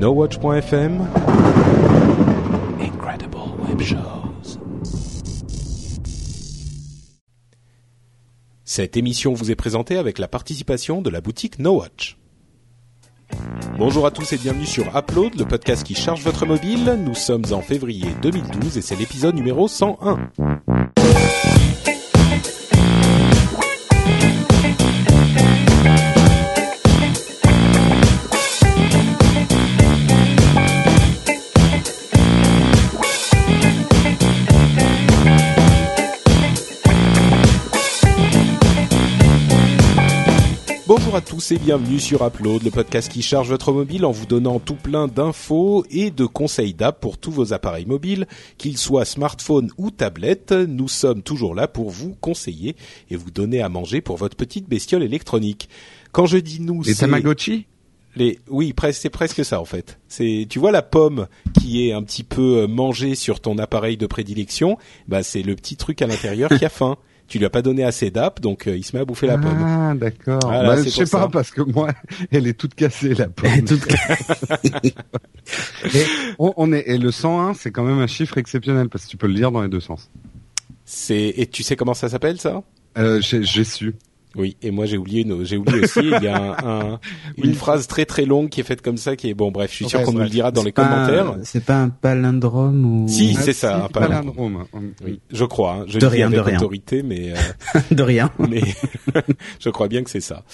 NoWatch.fm Incredible Web Shows. Cette émission vous est présentée avec la participation de la boutique NoWatch. Bonjour à tous et bienvenue sur Upload, le podcast qui charge votre mobile. Nous sommes en février 2012 et c'est l'épisode numéro 101. À tous et bienvenue sur Upload, le podcast qui charge votre mobile en vous donnant tout plein d'infos et de conseils d'app pour tous vos appareils mobiles, qu'ils soient smartphone ou tablette. Nous sommes toujours là pour vous conseiller et vous donner à manger pour votre petite bestiole électronique. Quand je dis nous, Les Tamagotchi? Les oui, c'est presque ça en fait. C'est tu vois la pomme qui est un petit peu euh, mangée sur ton appareil de prédilection, bah c'est le petit truc à l'intérieur qui a faim. Tu lui as pas donné assez d'app, donc euh, il se met à bouffer la pomme. Ah, d'accord. Voilà, Bah, je sais pas, ça. parce que moi, elle est toute cassée, la pomme. Et on, on est, et le 101, c'est quand même un chiffre exceptionnel, parce que tu peux le lire dans les deux sens. C'est et tu sais comment ça s'appelle ça? Euh, j'ai su. Oui, et moi j'ai oublié une, j'ai oublié aussi. il y a un, un- une phrase très très longue qui est faite comme ça, qui est bon. Bref, je suis sûr qu'on nous le dira dans les commentaires. C'est pas un palindrome ou Si, Ah, c'est ça, un palindrome. palindrome. Hum, Oui, je crois. Hein. Je De rien, de rien. autorité, mais euh, de rien. mais je crois bien que c'est ça.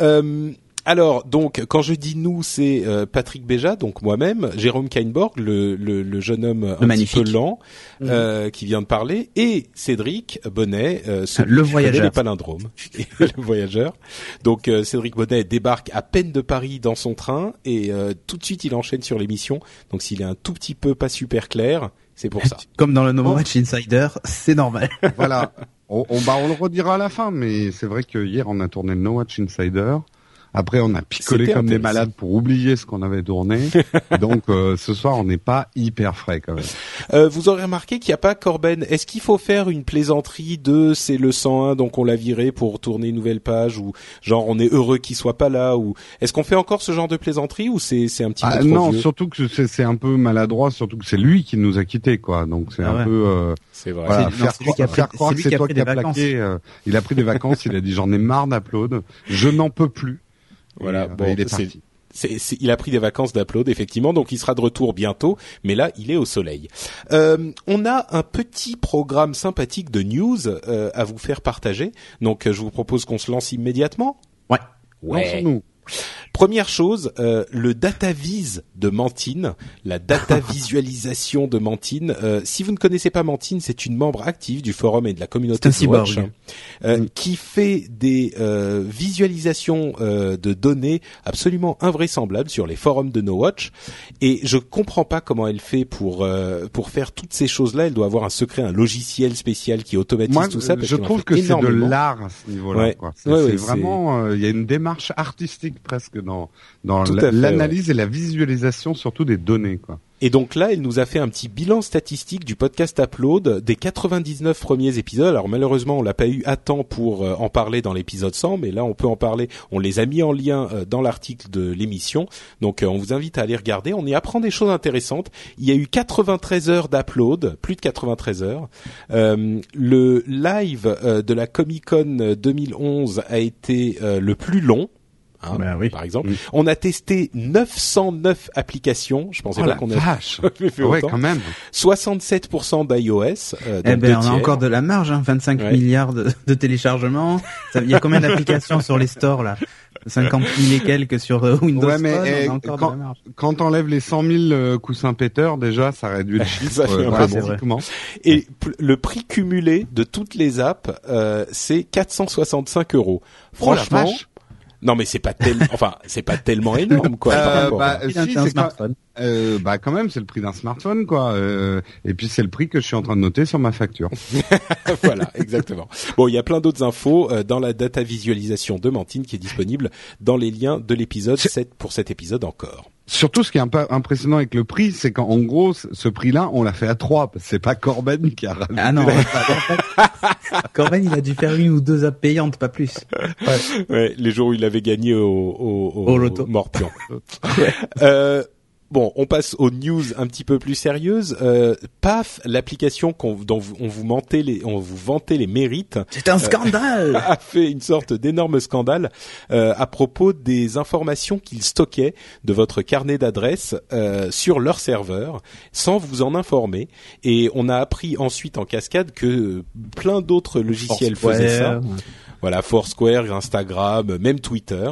Euh, alors, donc, quand je dis nous, c'est euh, Patrick Béja, donc moi-même, Jérôme Kainborg, le, le, le jeune homme un petit peu lent, euh, qui vient de parler, et Cédric Bonnet, euh, celui Le voyageur. connaît les palindromes, Et le voyageur. Donc, euh, Cédric Bonnet débarque à peine de Paris dans son train, et euh, tout de suite, il enchaîne sur l'émission. Donc, s'il est un tout petit peu pas super clair, c'est pour ça. Comme dans le No Oh. Match Insider, c'est normal. Voilà. On, on, bah, on le redira à la fin, mais c'est vrai que hier, on a tourné le No Watch Insider. Après, on a picolé comme des malades pour oublier ce qu'on avait tourné. Donc, euh, ce soir, on n'est pas hyper frais quand même. Euh, vous aurez remarqué qu'il n'y a pas Corben. Est-ce qu'il faut faire une plaisanterie de c'est le 101 donc on l'a viré pour tourner une nouvelle page ou genre on est heureux qu'il soit pas là ou est-ce qu'on fait encore ce genre de plaisanterie ou c'est c'est un petit Ah, peu trop non, vieux surtout que c'est c'est un peu maladroit, surtout que c'est lui qui nous a quittés, quoi. Donc c'est Ah un ouais. peu euh, C'est vrai. voilà, non, faire, c'est lui qui a croire- faire pris- croire que c'est toi pris qui as plaqué. euh, il a pris des vacances, il a dit j'en ai marre d'upload, je n'en peux plus. Voilà, bon, il est il a pris des vacances d'upload effectivement, donc il sera de retour bientôt. Mais là, il est au soleil. Euh, on a un petit programme sympathique de news euh, à vous faire partager. Donc, euh, je vous propose qu'on se lance immédiatement? Ouais. Lançons-nous. Première chose, euh, le DataVis de Mantine, la data visualisation de Mantine. Euh, si vous ne connaissez pas Mantine, c'est une membre active du forum et de la communauté de Watch, euh, qui fait des euh, visualisations euh, de données absolument invraisemblables sur les forums de No Watch. Et je comprends pas comment elle fait pour euh, pour faire toutes ces choses-là. Elle doit avoir un secret, un logiciel spécial qui automatise Moi, tout ça. parce je en trouve fait que c'est de l'art à ce niveau-là. Ouais. C'est Ouais, ouais, vraiment, il y a une démarche artistique presque dans dans l'analyse et la visualisation surtout des données. Quoi. Et donc là, elle nous a fait un petit bilan statistique du podcast Upload des 99 premiers épisodes. Alors malheureusement, on l'a pas eu à temps pour euh, en parler dans l'épisode 100, mais là, on peut en parler. On les a mis en lien euh, dans l'article de l'émission. Donc euh, on vous invite à aller regarder. On y apprend des choses intéressantes. Il y a eu 93 heures d'upload, plus de 93 heures. Euh, le live de la Comic Con 2011 a été le plus long. Hein, Bah oui. Par exemple, Oui. on a testé 909 applications. Je pensais Oh pas qu'on a fait fait Ouais, autant. quand même. 67% d'iOS. Euh, Eh ben, on a encore de la marge, hein, 25 Ouais. milliards de, de téléchargements. Il y a combien d'applications sur les stores là? 50 000 et quelques sur euh, Windows Ouais, mais, Phone, eh, on a encore quand- de la marge. Quand t'enlèves les 100 000 euh, coussins péteurs, déjà, ça réduit le chiffre Ça fait un euh, peu bon. drastiquement. Et le prix cumulé de toutes les apps, euh, c'est 465 euros. Oh Franchement. Non mais c'est pas tellement, enfin c'est pas tellement énorme quoi. par Euh, rapport bah, euh, si, un c'est quand, smartphone. Euh, bah quand même, c'est le prix d'un smartphone, quoi. Euh, et puis c'est le prix que je suis en train de noter sur ma facture. voilà, exactement. Bon, il y a plein d'autres infos euh, dans la data visualisation de Mantine qui est disponible dans les liens de l'épisode C'est- 7 pour cet épisode encore. Surtout, ce qui est un peu impressionnant avec le prix, c'est qu'en en gros, ce prix-là, on l'a fait à trois. parce que C'est pas Corben qui a rajouté. Ah non. Corben, il a dû faire une ou deux apps payantes, pas plus. Ouais, les jours où il avait gagné au, au, Au loto. Morpion. Euh, Bon, on passe aux news un petit peu plus sérieuses. Euh, PAF, l'application dont on vous mentait les, on vous vantait les mérites. C'est un scandale. a fait une sorte d'énorme scandale euh, à propos des informations qu'ils stockaient de votre carnet d'adresses euh, sur leur serveur, sans vous en informer. Et on a appris ensuite en cascade que plein d'autres logiciels faisaient ça. Voilà, Foursquare, Instagram, même Twitter.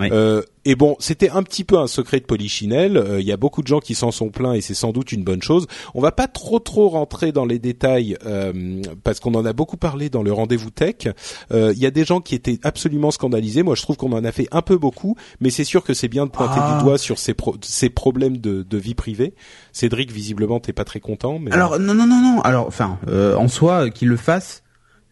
Euh, et bon, c'était un petit peu un secret de polichinelle. Euh, il y a beaucoup de gens qui s'en sont plaints et c'est sans doute une bonne chose. On va pas trop trop rentrer dans les détails euh, parce qu'on en a beaucoup parlé dans le rendez-vous tech. Il y a des gens qui étaient absolument scandalisés. Moi, je trouve qu'on en a fait un peu beaucoup, mais c'est sûr que c'est bien de pointer du ah. doigt sur ces, ces problèmes de, de, vie privée. Cédric, visiblement, t'es pas très content. Mais... Alors non non non non. Alors enfin, en soi, qu'il le fasse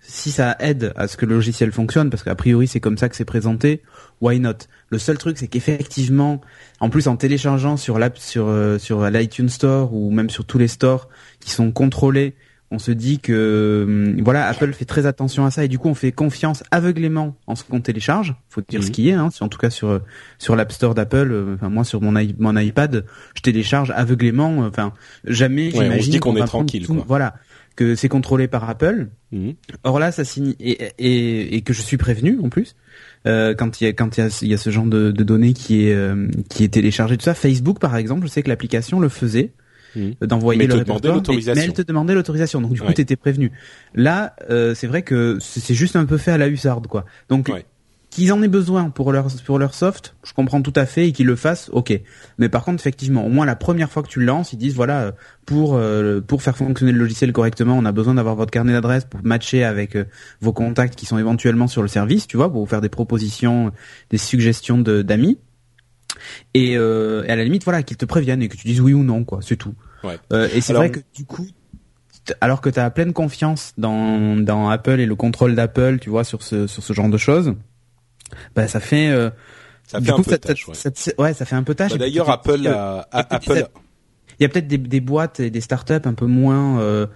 si ça aide à ce que le logiciel fonctionne, parce qu'a priori c'est comme ça que c'est présenté, why not? Le seul truc c'est qu'effectivement, en plus en téléchargeant sur l'app, sur euh, sur l'iTunes Store ou même sur tous les stores qui sont contrôlés, on se dit que hum, voilà Apple fait très attention à ça et du coup on fait confiance aveuglément en ce qu'on télécharge. Faut dire ce qui est, hein, en tout cas sur sur l'App Store d'Apple. Euh, enfin moi sur mon, mon iPad, je télécharge aveuglément. Enfin jamais j'imagine. On se dit qu'on est tranquille. Voilà que c'est contrôlé par Apple. Mhm. Or là, ça signe et, et, et, que je suis prévenu en plus euh, quand il y a quand il y a, y a ce genre de, de données qui est euh, qui est téléchargé tout ça. Facebook par exemple, je sais que l'application le faisait. Mhm. d'envoyer le répertoire mais, elle te demandait l'autorisation donc du coup tu étais prévenu là euh, c'est vrai que c'est juste un peu fait à la hussarde quoi donc Qu'ils en aient besoin pour leur pour leur soft, je comprends tout à fait et qu'ils le fassent, ok. Mais par contre, effectivement, au moins la première fois que tu le lances, ils disent voilà, euh, pour euh, pour faire fonctionner le logiciel correctement, on a besoin d'avoir votre carnet d'adresses pour matcher avec euh, vos contacts qui sont éventuellement sur le service, tu vois, pour vous faire des propositions, des suggestions d'amis. Et, euh, et, à la limite, voilà, qu'ils te préviennent et que tu dises oui ou non, quoi, c'est tout. Ouais. et c'est vrai que du coup, alors que tu as pleine confiance dans, dans Apple et le contrôle d'Apple, tu vois, sur ce, sur ce genre de choses, bah ça fait euh, ça fait un peu tâche, ouais. ça fait un peu tâche. Bah, d'ailleurs, Apple, a, Apple. Il y a peut-être des, des, boîtes et des startups un peu moins, euh,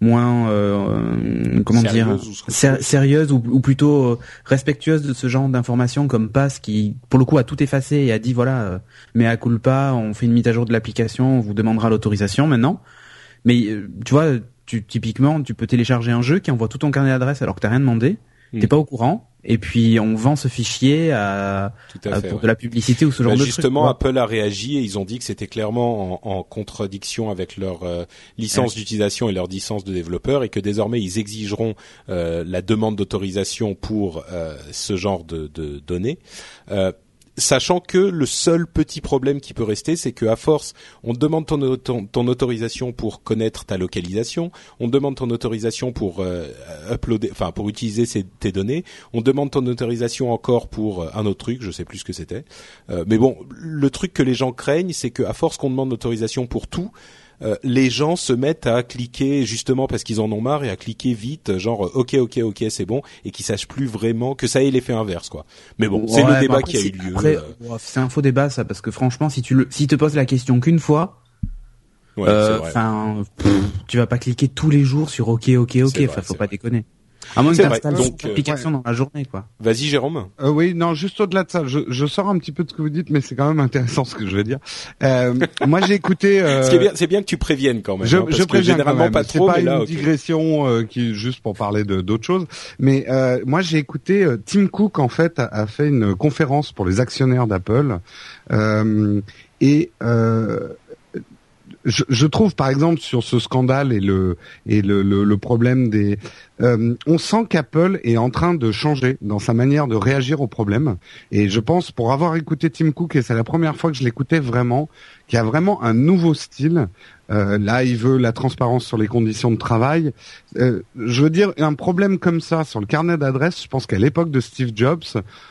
moins, euh, comment dire, ou sérieuses ou, ou, plutôt euh, respectueuses de ce genre d'informations comme Pass qui, pour le coup, a tout effacé et a dit voilà, euh, mais à pas, on fait une mise à jour de l'application, on vous demandera l'autorisation maintenant. Mais tu vois, tu, typiquement, tu peux télécharger un jeu qui envoie tout ton carnet d'adresse alors que t'as rien demandé, mm. t'es pas au courant et puis on vend ce fichier à, pour de la publicité ou ce genre bah, de justement Apple a réagi et ils ont dit que c'était clairement en, en, contradiction avec leur euh, licence d'utilisation et leur licence de développeur et que désormais ils exigeront euh, la demande d'autorisation pour euh, ce genre de, de données sachant que le seul petit problème qui peut rester, c'est que à force, on demande ton, autorisation pour connaître ta localisation, on demande ton autorisation pour euh, uploader, enfin pour utiliser tes données, on demande ton autorisation encore pour euh, un autre truc, je sais plus ce que c'était. Euh, mais bon, le truc que les gens craignent, c'est qu'à force qu'on demande l'autorisation pour tout, euh, les gens se mettent à cliquer justement parce qu'ils en ont marre et à cliquer vite, genre ok ok ok c'est bon, et qu'ils sachent plus vraiment que ça ait l'effet inverse quoi. Mais bon, c'est le débat qui a eu lieu. Euh. c'est un faux débat ça parce que franchement, si tu le, si te poses la question qu'une fois, euh, tu vas pas cliquer tous les jours sur ok ok ok, enfin faut pas déconner. À moins que tu donc application dans la journée, quoi. Vas-y, Jérôme. Euh, oui, non, juste au-delà de ça, je, je, sors un petit peu de ce que vous dites, mais c'est quand même intéressant ce que je veux dire. Euh, moi, j'ai écouté. Euh... C'est bien, c'est bien que tu préviennes quand même. Je, hein, je préviens généralement pas trop. C'est pas une digression euh, qui est juste pour parler de d'autres choses. Mais euh, moi, j'ai écouté euh, Tim Cook en fait a, a, fait une conférence pour les actionnaires d'Apple et je, je, trouve par exemple sur ce scandale et le et le, le, le problème des, euh, on sent qu'Apple est en train de changer dans sa manière de réagir aux problèmes. Et je pense, pour avoir écouté Tim Cook, et c'est la première fois que je l'écoutais vraiment, qu'il y a vraiment un nouveau style. Euh, là, il veut la transparence sur les conditions de travail. Euh, je veux dire, un problème comme ça sur le carnet d'adresse, je pense qu'à l'époque de Steve Jobs,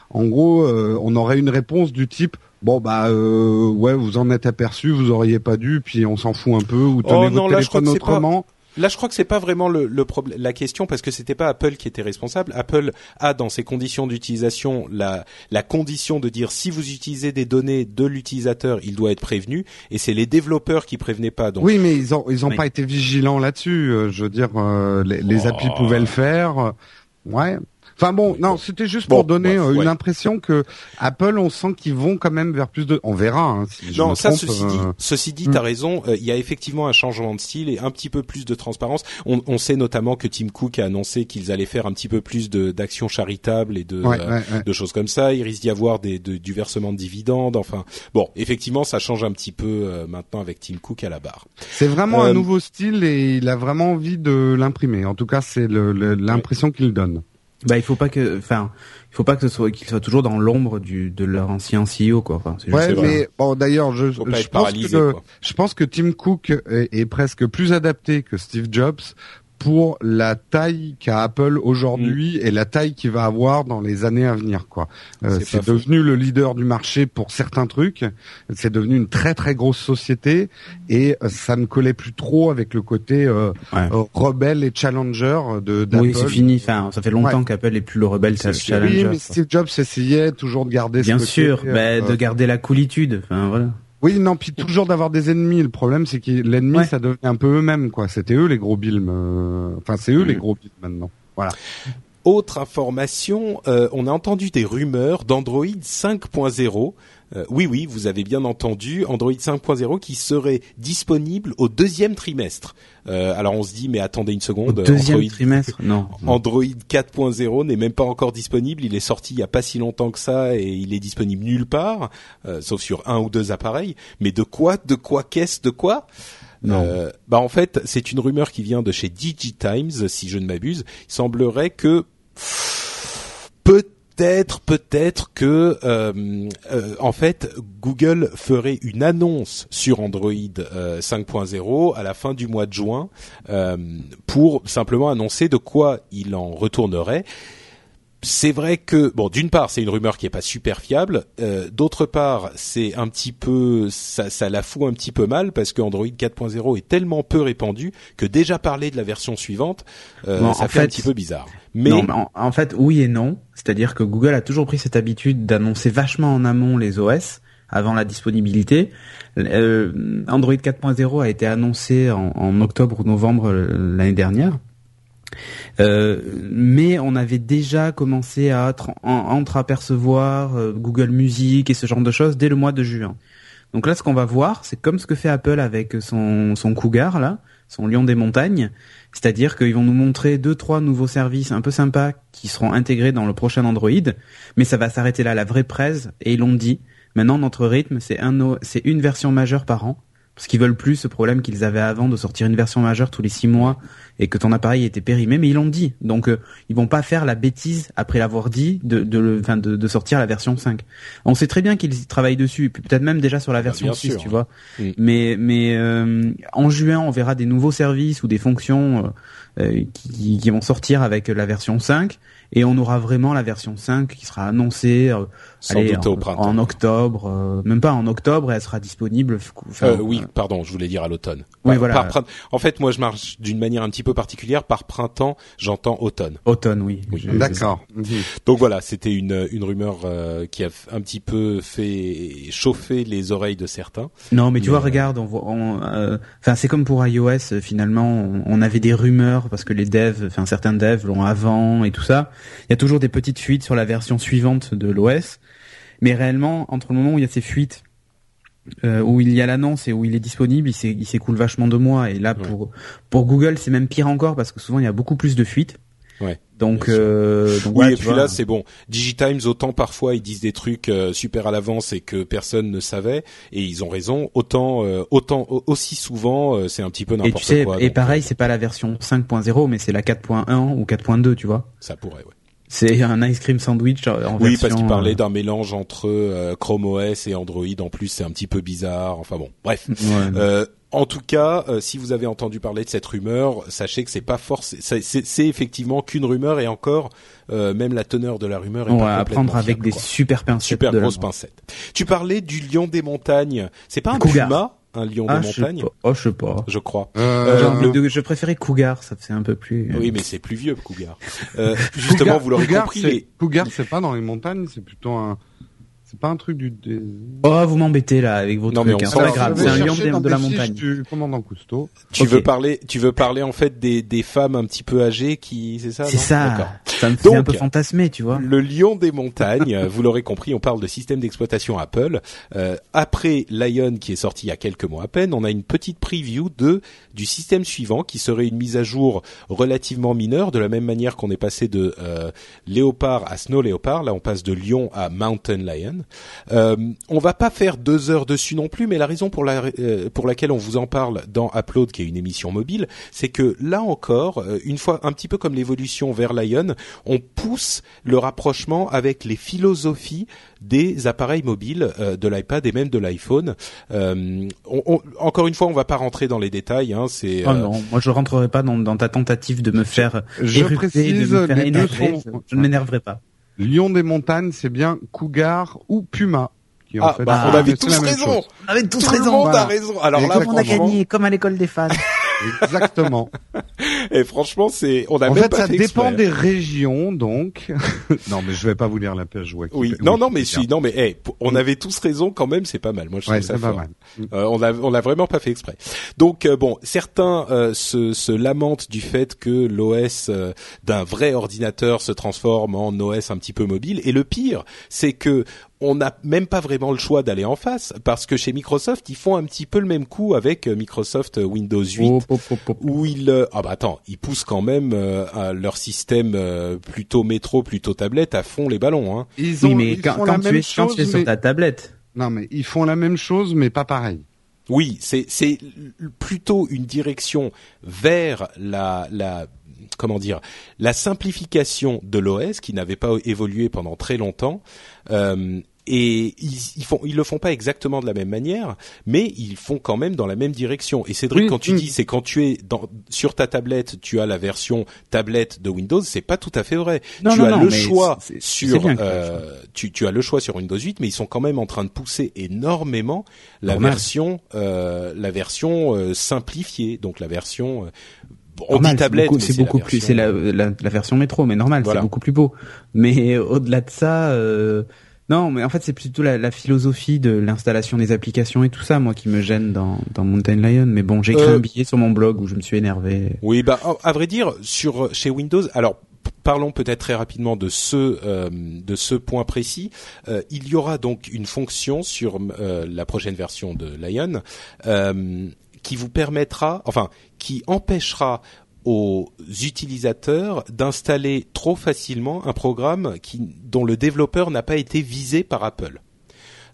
en gros, euh, on aurait une réponse du type bon bah euh, ouais vous en êtes aperçu vous auriez pas dû puis on s'en fout un peu ou tenez oh, votre téléphone autrement Là, je crois que c'est pas vraiment le, le problème, la question parce que c'était pas Apple qui était responsable. Apple a dans ses conditions d'utilisation la, la condition de dire si vous utilisez des données de l'utilisateur, il doit être prévenu. Et c'est les développeurs qui prévenaient pas. Donc oui, mais ils ont ils ont pas été vigilants là-dessus. Euh, je veux dire, euh, les, les applis oh. pouvaient le faire. Ouais. Enfin bon, non, c'était juste pour donner euh, une impression que Apple, on sent qu'ils vont quand même vers plus de. On verra. Hein, si non, ça, ceci dit, ceci dit, t'as hmm. raison. Il y a effectivement un changement de style et un petit peu plus de transparence. On, on sait notamment que Tim Cook a annoncé qu'ils allaient faire un petit peu plus de d'actions charitables et de de choses comme ça. Il risque d'y avoir des du versement de dividendes. Enfin, bon, effectivement, ça change un petit peu maintenant avec Tim Cook à la barre. C'est vraiment un nouveau style et il a vraiment envie de l'imprimer. En tout cas, c'est l'impression qu'il donne. Bah, il faut pas que, enfin, il faut pas que ce soit qu'il soit toujours dans l'ombre du de leur ancien CEO quoi. Enfin, ouais, mais bon, d'ailleurs, je, je pense que je pense que Tim Cook est, est, presque plus adapté que Steve Jobs pour la taille qu'a Apple aujourd'hui mm. et la taille qu'il va avoir dans les années à venir. Quoi. Euh, c'est devenu le leader du marché pour certains trucs. C'est devenu une très très grosse société et euh, ça ne collait plus trop avec le côté euh, rebelle et challenger de d'Apple. Oui, c'est fini. Enfin, ça fait longtemps qu'Apple est plus le rebelle challenger. Oui, mais Steve Jobs essayait toujours de garder. Bien sûr, bah, de garder la coolitude. Enfin voilà. Oui, non, puis toujours d'avoir des ennemis. Le problème, c'est que l'ennemi, ça devient un peu eux-mêmes, quoi. C'était eux les gros billes. Euh, enfin, c'est eux les mm. gros billes maintenant. Voilà. Autre information, euh, on a entendu des rumeurs d'Android 5.0 euh, oui, oui, vous avez bien entendu, Android 5.0 qui serait disponible au deuxième trimestre. Euh, alors on se dit, mais attendez une seconde. Au deuxième trimestre? Non. Android 4.0 n'est même pas encore disponible. Il est sorti il y a pas si longtemps que ça et il est disponible nulle part, euh, sauf sur un ou deux appareils. Mais de quoi De quoi Qu'est-ce De quoi? Non. bah en fait, c'est une rumeur qui vient de chez DigiTimes, si je ne m'abuse. Il semblerait que peut peut-être, peut-être que euh, euh, en fait Google ferait une annonce sur Android 5.0 euh, à la fin du mois de juin pour simplement annoncer de quoi il en retournerait c'est vrai que bon, d'une part, c'est une rumeur qui est pas super fiable. Euh, D'autre part, c'est un petit peu, ça, ça la fout un petit peu mal parce que Android 4.0 est tellement peu répandu que déjà parler de la version suivante, euh, ça fait, un petit peu bizarre. Mais en, fait, oui et non. C'est-à-dire que Google a toujours pris cette habitude d'annoncer vachement en amont les OS avant la disponibilité. Euh, Android 4.0 a été annoncé en, en octobre ou novembre euh, l'année dernière. Euh, mais on avait déjà commencé à entreapercevoir euh, Google Music et ce genre de choses dès le mois de juin. Donc là, ce qu'on va voir, c'est comme ce que fait Apple avec son, Cougar, là, son lion des montagnes. C'est-à-dire qu'ils vont nous montrer deux, trois nouveaux services un peu sympas qui seront intégrés dans le prochain Android. Mais ça va s'arrêter là, la vraie presse. Et ils l'ont dit. Maintenant, notre rythme, c'est un, c'est une version majeure par an parce qu'ils veulent plus ce problème qu'ils avaient avant de sortir une version majeure tous les six mois et que ton appareil était périmé, mais ils l'ont dit. Donc euh, ils vont pas faire la bêtise après l'avoir dit de de, enfin, de, de sortir la version 5. On sait très bien qu'ils travaillent dessus, peut-être même déjà sur la version 6, tu vois. Mais mais euh, en juin, on verra des nouveaux services ou des fonctions euh, qui, qui vont sortir avec la version 5 et on aura vraiment la version 5 qui sera annoncée euh, en, octobre, euh, même pas en octobre, et elle sera disponible. Euh, oui, pardon, je voulais dire à l'automne. Oui, voilà. en fait, moi, je marche d'une manière un petit peu particulière. Par printemps, j'entends automne. Automne, oui. oui. D'accord. Donc voilà, c'était une une rumeur qui a un petit peu fait chauffer les oreilles de certains. Non, mais tu vois, regarde, on voit, enfin, c'est comme pour iOS. Finalement, on, on, avait des rumeurs parce que les devs, enfin certains devs l'ont avant et tout ça. Il y a toujours des petites fuites sur la version suivante de l'OS, mais réellement, entre le moment où il y a ces fuites, euh, où il y a l'annonce et où il est disponible, il s'écoule vachement de mois. Et là, pour pour Google, c'est même pire encore parce que souvent il y a beaucoup plus de fuites. Ouais. Donc, euh, donc oui, et puis là c'est bon. Digitimes autant parfois ils disent des trucs euh, super à l'avance et que personne ne savait et ils ont raison. Autant euh, autant aussi souvent c'est un petit peu n'importe quoi. Et, tu sais, et pareil c'est pas la version 5.0 mais c'est la 4.1 ou 4.2 tu vois. Ça pourrait ouais. C'est un ice cream sandwich en Oui, parce qu'il parlait d'un mélange entre Chrome OS et Android. En plus, c'est un petit peu bizarre. Enfin bon, bref. Ouais, en tout cas, euh, si vous avez entendu parler de cette rumeur, sachez que c'est pas force, c'est effectivement qu'une rumeur et encore, euh, même la teneur de la rumeur est On va prendre avec des super pincettes, super grosses pincettes. Tu parlais du lion des montagnes. C'est pas un puma, un lion des ah, montagnes Oh, je sais pas. Je crois. Euh, je préférais cougar, ça fait un peu plus. Oui, mais c'est plus vieux cougar. justement, vous l'aurez compris. Cougar, c'est pas dans les montagnes, c'est plutôt un C'est pas un truc du. Oh, vous m'embêtez là avec vos non, trucs. Mais on hein. grave. C'est un lion de, la montagne. Du commandant Cousteau. Tu veux parler, tu veux parler en fait des, des femmes un petit peu âgées qui, c'est ça C'est ça. Ça me fait un peu fantasmer, tu vois. Le lion des montagnes. vous l'aurez compris, on parle de système d'exploitation Apple. Euh, après Lion qui est sorti il y a quelques mois à peine, on a une petite preview de du système suivant qui serait une mise à jour relativement mineure, de la même manière qu'on est passé de euh, léopard à snow léopard. Là, on passe de lion à mountain lion. Euh, on va pas faire deux heures dessus non plus, mais la raison pour, la, euh, pour laquelle on vous en parle dans Upload, qui est une émission mobile, c'est que là encore, euh, une fois un petit peu comme l'évolution vers Lion, on pousse le rapprochement avec les philosophies des appareils mobiles, euh, de l'iPad et même de l'iPhone. Euh, encore une fois, on va pas rentrer dans les détails. Hein, c'est. Oh non, moi je rentrerai pas dans, dans ta tentative de me faire je précise, de me faire énerver. Je ne m'énerverai pas. Lion des montagnes, c'est bien cougar ou puma. Qui ah, fait bah, on avait tous raison. On avait tous Tout raison. Le monde a raison. Alors là, on a gagné, comme à l'école des fans. Exactement. Et franchement, c'est on a en même fait, pas ça dépend des régions, donc. non, mais je vais pas vous lire la page web. Oui, non, non, mais si, non, mais hey, on mm. avait tous raison quand même. C'est pas mal. Moi, je trouve ça fort. Mal. Euh, on a, on l'a vraiment pas fait exprès. Donc euh, bon, certains euh, se, se lamentent du fait que l'OS euh, d'un vrai ordinateur se transforme en OS un petit peu mobile. Et le pire, c'est que on n'a même pas vraiment le choix d'aller en face parce que chez Microsoft, ils font un petit peu le même coup avec euh, Microsoft Windows 8 où ils euh, ah bah attends, ils poussent quand même euh, leur système plutôt métro, plutôt tablette à fond les ballons hein. Ils ont, oui, mais quand, tu es, sur ta tablette. Non mais ils font la même chose mais pas pareil. Oui, c'est c'est plutôt une direction vers la la comment dire la simplification de l'OS qui n'avait pas évolué pendant très longtemps euh, et ils, ils, font ils le font pas exactement de la même manière mais ils font quand même dans la même direction. Et Cédric quand tu dis c'est quand tu es dans, sur ta tablette tu as la version tablette de Windows c'est pas tout à fait vrai. Tu as le choix sur euh, tu, tu as le choix sur Windows 8 mais ils sont quand même en train de pousser énormément la version euh, la version euh, simplifiée. Donc la version on dit tablette, c'est beaucoup, plus, c'est la, la, la, version métro, mais normal, c'est beaucoup plus beau. Mais au-delà de ça, euh, non, mais en fait, c'est plutôt la, la, philosophie de l'installation des applications et tout ça, moi, qui me gêne dans, dans Mountain Lion. Mais bon, j'ai écrit euh, un billet sur mon blog où je me suis énervé. Oui, bah, à vrai dire, sur chez Windows, alors parlons peut-être très rapidement de ce euh, de ce point précis. Euh, il y aura donc une fonction sur euh, la prochaine version de Lion qui vous permettra, enfin, qui empêchera aux utilisateurs d'installer trop facilement un programme qui, dont le développeur n'a pas été visé par Apple.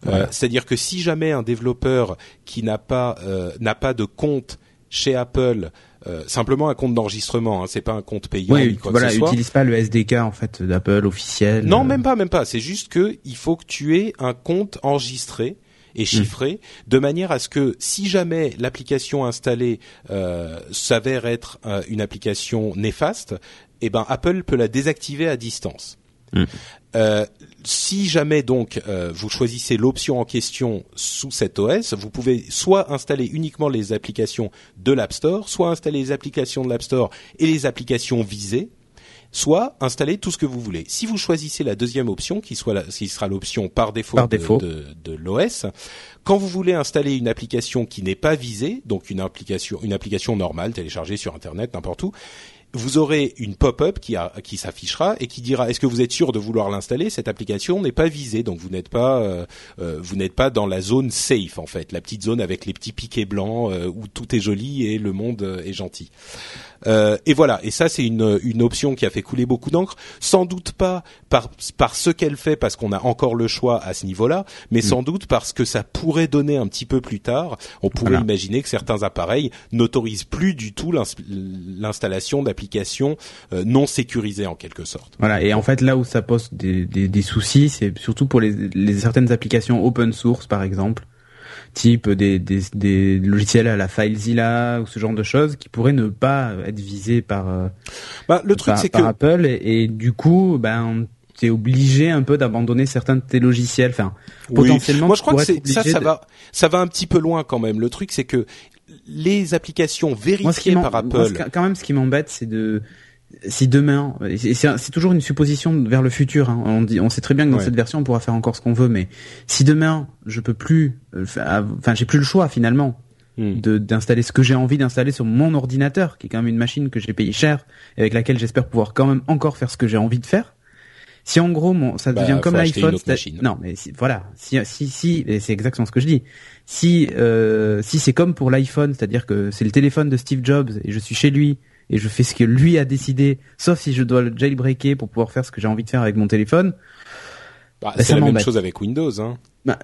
Euh, c'est-à-dire que si jamais un développeur qui n'a pas euh, n'a pas de compte chez Apple, euh, simplement un compte d'enregistrement, hein, c'est pas un compte payant. Oui, quoi voilà, utilise pas le SDK en fait d'Apple officiel. Non, même pas, même pas. C'est juste que il faut que tu aies un compte enregistré et chiffré, de manière à ce que si jamais l'application installée euh, s'avère être euh, une application néfaste, eh ben Apple peut la désactiver à distance. Mm. Euh, si jamais donc euh, vous choisissez l'option en question sous cet OS, vous pouvez soit installer uniquement les applications de l'App Store, soit installer les applications de l'App Store et les applications visées soit installer tout ce que vous voulez. Si vous choisissez la deuxième option, qui soit qui sera l'option par défaut, de, de, l'OS, quand vous voulez installer une application qui n'est pas visée, donc une application une application normale téléchargée sur internet n'importe où, vous aurez une pop-up qui, qui s'affichera et qui dira est-ce que vous êtes sûr de vouloir l'installer? Cette application n'est pas visée, donc vous n'êtes pas euh, euh, vous n'êtes pas dans la zone safe en fait, la petite zone avec les petits piquets blancs euh, où tout est joli et le monde est gentil. Euh, et voilà, et ça c'est une, une option qui a fait couler beaucoup d'encre, sans doute pas par, par ce qu'elle fait parce qu'on a encore le choix à ce niveau-là, mais mm. sans doute parce que ça pourrait donner un petit peu plus tard, on pourrait imaginer que certains appareils n'autorisent plus du tout l'installation d'applications euh, non sécurisées en quelque sorte. Voilà, et en fait là où ça pose des, des, des soucis, c'est surtout pour les, les certaines applications open source par exemple type des, des, des, logiciels à la FileZilla ou ce genre de choses qui pourraient ne pas être visés par, euh, bah, le truc, c'est que... Apple et, du coup, ben t'es obligé un peu d'abandonner certains de tes logiciels. Enfin, potentiellement. Moi, je crois que ça, ça va, ça va un petit peu loin quand même. Le truc, c'est que les applications vérifiées par Apple. quand même, ce qui m'embête, c'est de si demain, c'est toujours une supposition vers le futur. Hein. On dit, on sait très bien que dans cette version, on pourra faire encore ce qu'on veut, mais si demain, je peux plus, euh, enfin, j'ai plus le choix finalement hmm. d'installer ce que j'ai envie d'installer sur mon ordinateur, qui est quand même une machine que j'ai payé cher et avec laquelle j'espère pouvoir quand même encore faire ce que j'ai envie de faire. Si en gros, mon, ça bah, devient comme l'iPhone, non, mais voilà, si si si, c'est exactement ce que je dis. Si euh, si c'est comme pour l'iPhone, c'est-à-dire que c'est le téléphone de Steve Jobs et je suis chez lui et je fais ce que lui a décidé, sauf si je dois le jailbreaker pour pouvoir faire ce que j'ai envie de faire avec mon téléphone. Bah, bah c'est la même chose avec Windows, hein. Bah,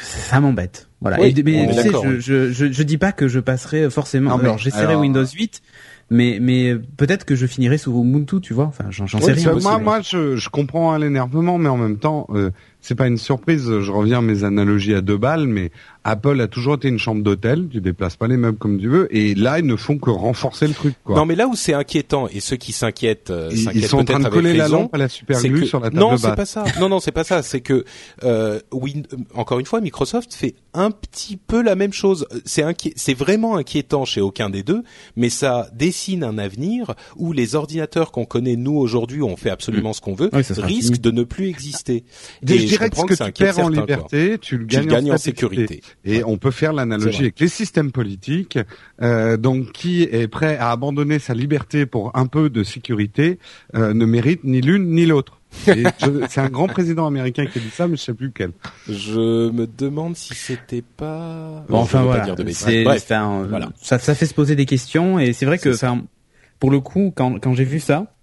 ça m'embête. Voilà. mais tu sais, je, je, je, dis pas que je passerai forcément. alors j'essaierai Windows 8, mais mais peut-être que je finirai sous Ubuntu, tu vois. Enfin, j'en sais rien. Moi, moi, je, je comprends l'énervement, mais en même temps, euh, c'est pas une surprise. Je reviens à mes analogies à deux balles, mais Apple a toujours été une chambre d'hôtel. Tu déplaces pas les meubles comme tu veux, et là ils ne font que renforcer le truc. Quoi. Non, mais là où c'est inquiétant et ceux qui s'inquiètent, euh, ils, sont en train de coller la lampe à la super glue sur la table Non, c'est pas ça. Non, non, c'est pas ça. C'est que euh, oui, encore une fois, Microsoft fait un petit peu la même chose. C'est c'est vraiment inquiétant chez aucun des deux, mais ça dessine un avenir où les ordinateurs qu'on connaît nous aujourd'hui, on fait absolument mm. ce qu'on veut, risquent de ne plus exister que, tu perds en liberté, tu le gagnes, en, sécurité. Et on peut faire l'analogie avec les systèmes politiques. Euh, donc, qui est prêt à abandonner sa liberté pour un peu de sécurité euh, ne mérite ni l'une ni l'autre. c'est un grand président américain qui a dit ça, mais je sais plus lequel. Je me demande si c'était pas. Bon, enfin voilà. voilà. Ça, ça fait se poser des questions et c'est vrai que, enfin, pour le coup, quand quand j'ai vu ça,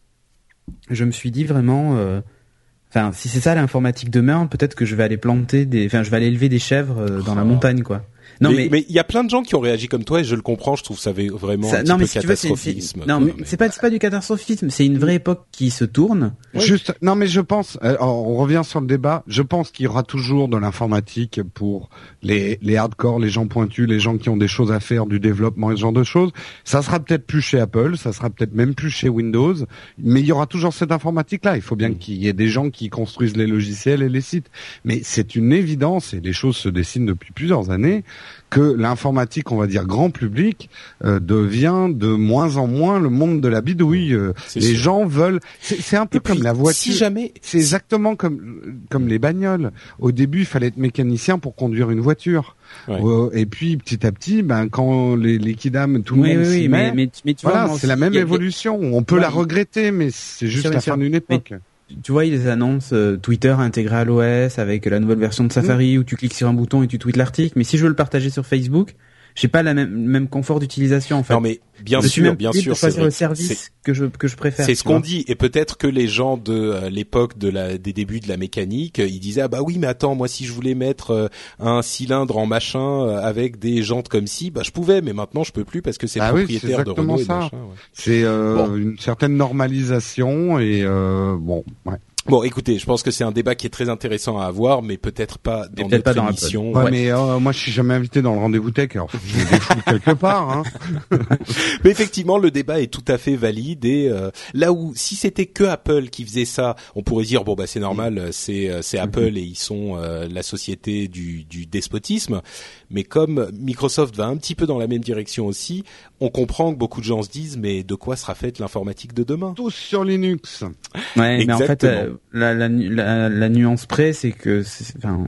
je me suis dit vraiment. Euh, Enfin, si c'est ça l'informatique demain, peut-être que je vais aller planter des, enfin, je vais aller élever des chèvres euh, dans la oh. montagne, quoi. Non, mais mais il y a plein de gens qui ont réagi comme toi et je le comprends. Je trouve ça vraiment un non, petit peu catastrophisme. non, mais c'est pas c'est pas du catastrophisme. C'est une vraie époque qui se tourne. Juste, non, mais je pense. Euh, on revient sur le débat. Je pense qu'il y aura toujours de l'informatique pour les les hardcore, les gens pointus, les gens qui ont des choses à faire, du développement et ce genre de choses. Ça sera peut-être plus chez Apple, ça sera peut-être même plus chez Windows, mais il y aura toujours cette informatique-là. Il faut bien mm. qu'il y ait des gens qui construisent les logiciels et les sites. Mais c'est une évidence et les choses se dessinent depuis plusieurs années que l'informatique, on va dire grand public, euh, devient de moins en moins le monde de la bidouille. Euh, les gens veulent. C'est un peu comme la voiture. Si jamais. C'est exactement comme comme les bagnoles. Au début, il fallait être mécanicien pour conduire une voiture. Euh, et puis petit à petit, ben quand les, les kidam, tout le monde s'y met. Mais, mais, tu voilà, c'est la même évolution. On peut la regretter, mais c'est juste la fin d'une époque tu vois, ils annoncent euh, Twitter intégré à l'OS avec la nouvelle version de Safari où tu cliques sur un bouton et tu tweets l'article. Mais si je veux le partager sur Facebook, j'ai pas la même, même confort d'utilisation en fait. Non mais bien sûr, bien sûr, c'est le service que je que je préfère. C'est ce qu'on dit et peut-être que les gens de euh, l'époque de la des débuts de la mécanique, ils disaient ah bah oui mais attends moi si je voulais mettre euh, un cylindre en machin euh, avec des jantes comme ci, bah je pouvais mais maintenant je peux plus parce que c'est ah propriétaire de Renault et machin. Ouais. C'est une certaine normalisation et bon ouais. Bon, écoutez, je pense que c'est un débat qui est très intéressant à avoir, mais peut-être pas dans notre pas dans émission. Ouais, mais euh, moi, je suis jamais invité dans le rendez-vous tech, alors je me quelque part. Hein. mais effectivement, le débat est tout à fait valide et euh, là où si c'était que Apple qui faisait ça, on pourrait dire bon bah c'est normal, c'est euh, c'est Apple et ils sont la société du, du despotisme. Mais comme Microsoft va un petit peu dans la même direction aussi, on comprend que beaucoup de gens se disent mais de quoi sera faite l'informatique de demain? Tous sur Linux. Ouais, mais en fait la, la, la, nuance près, c'est que, enfin,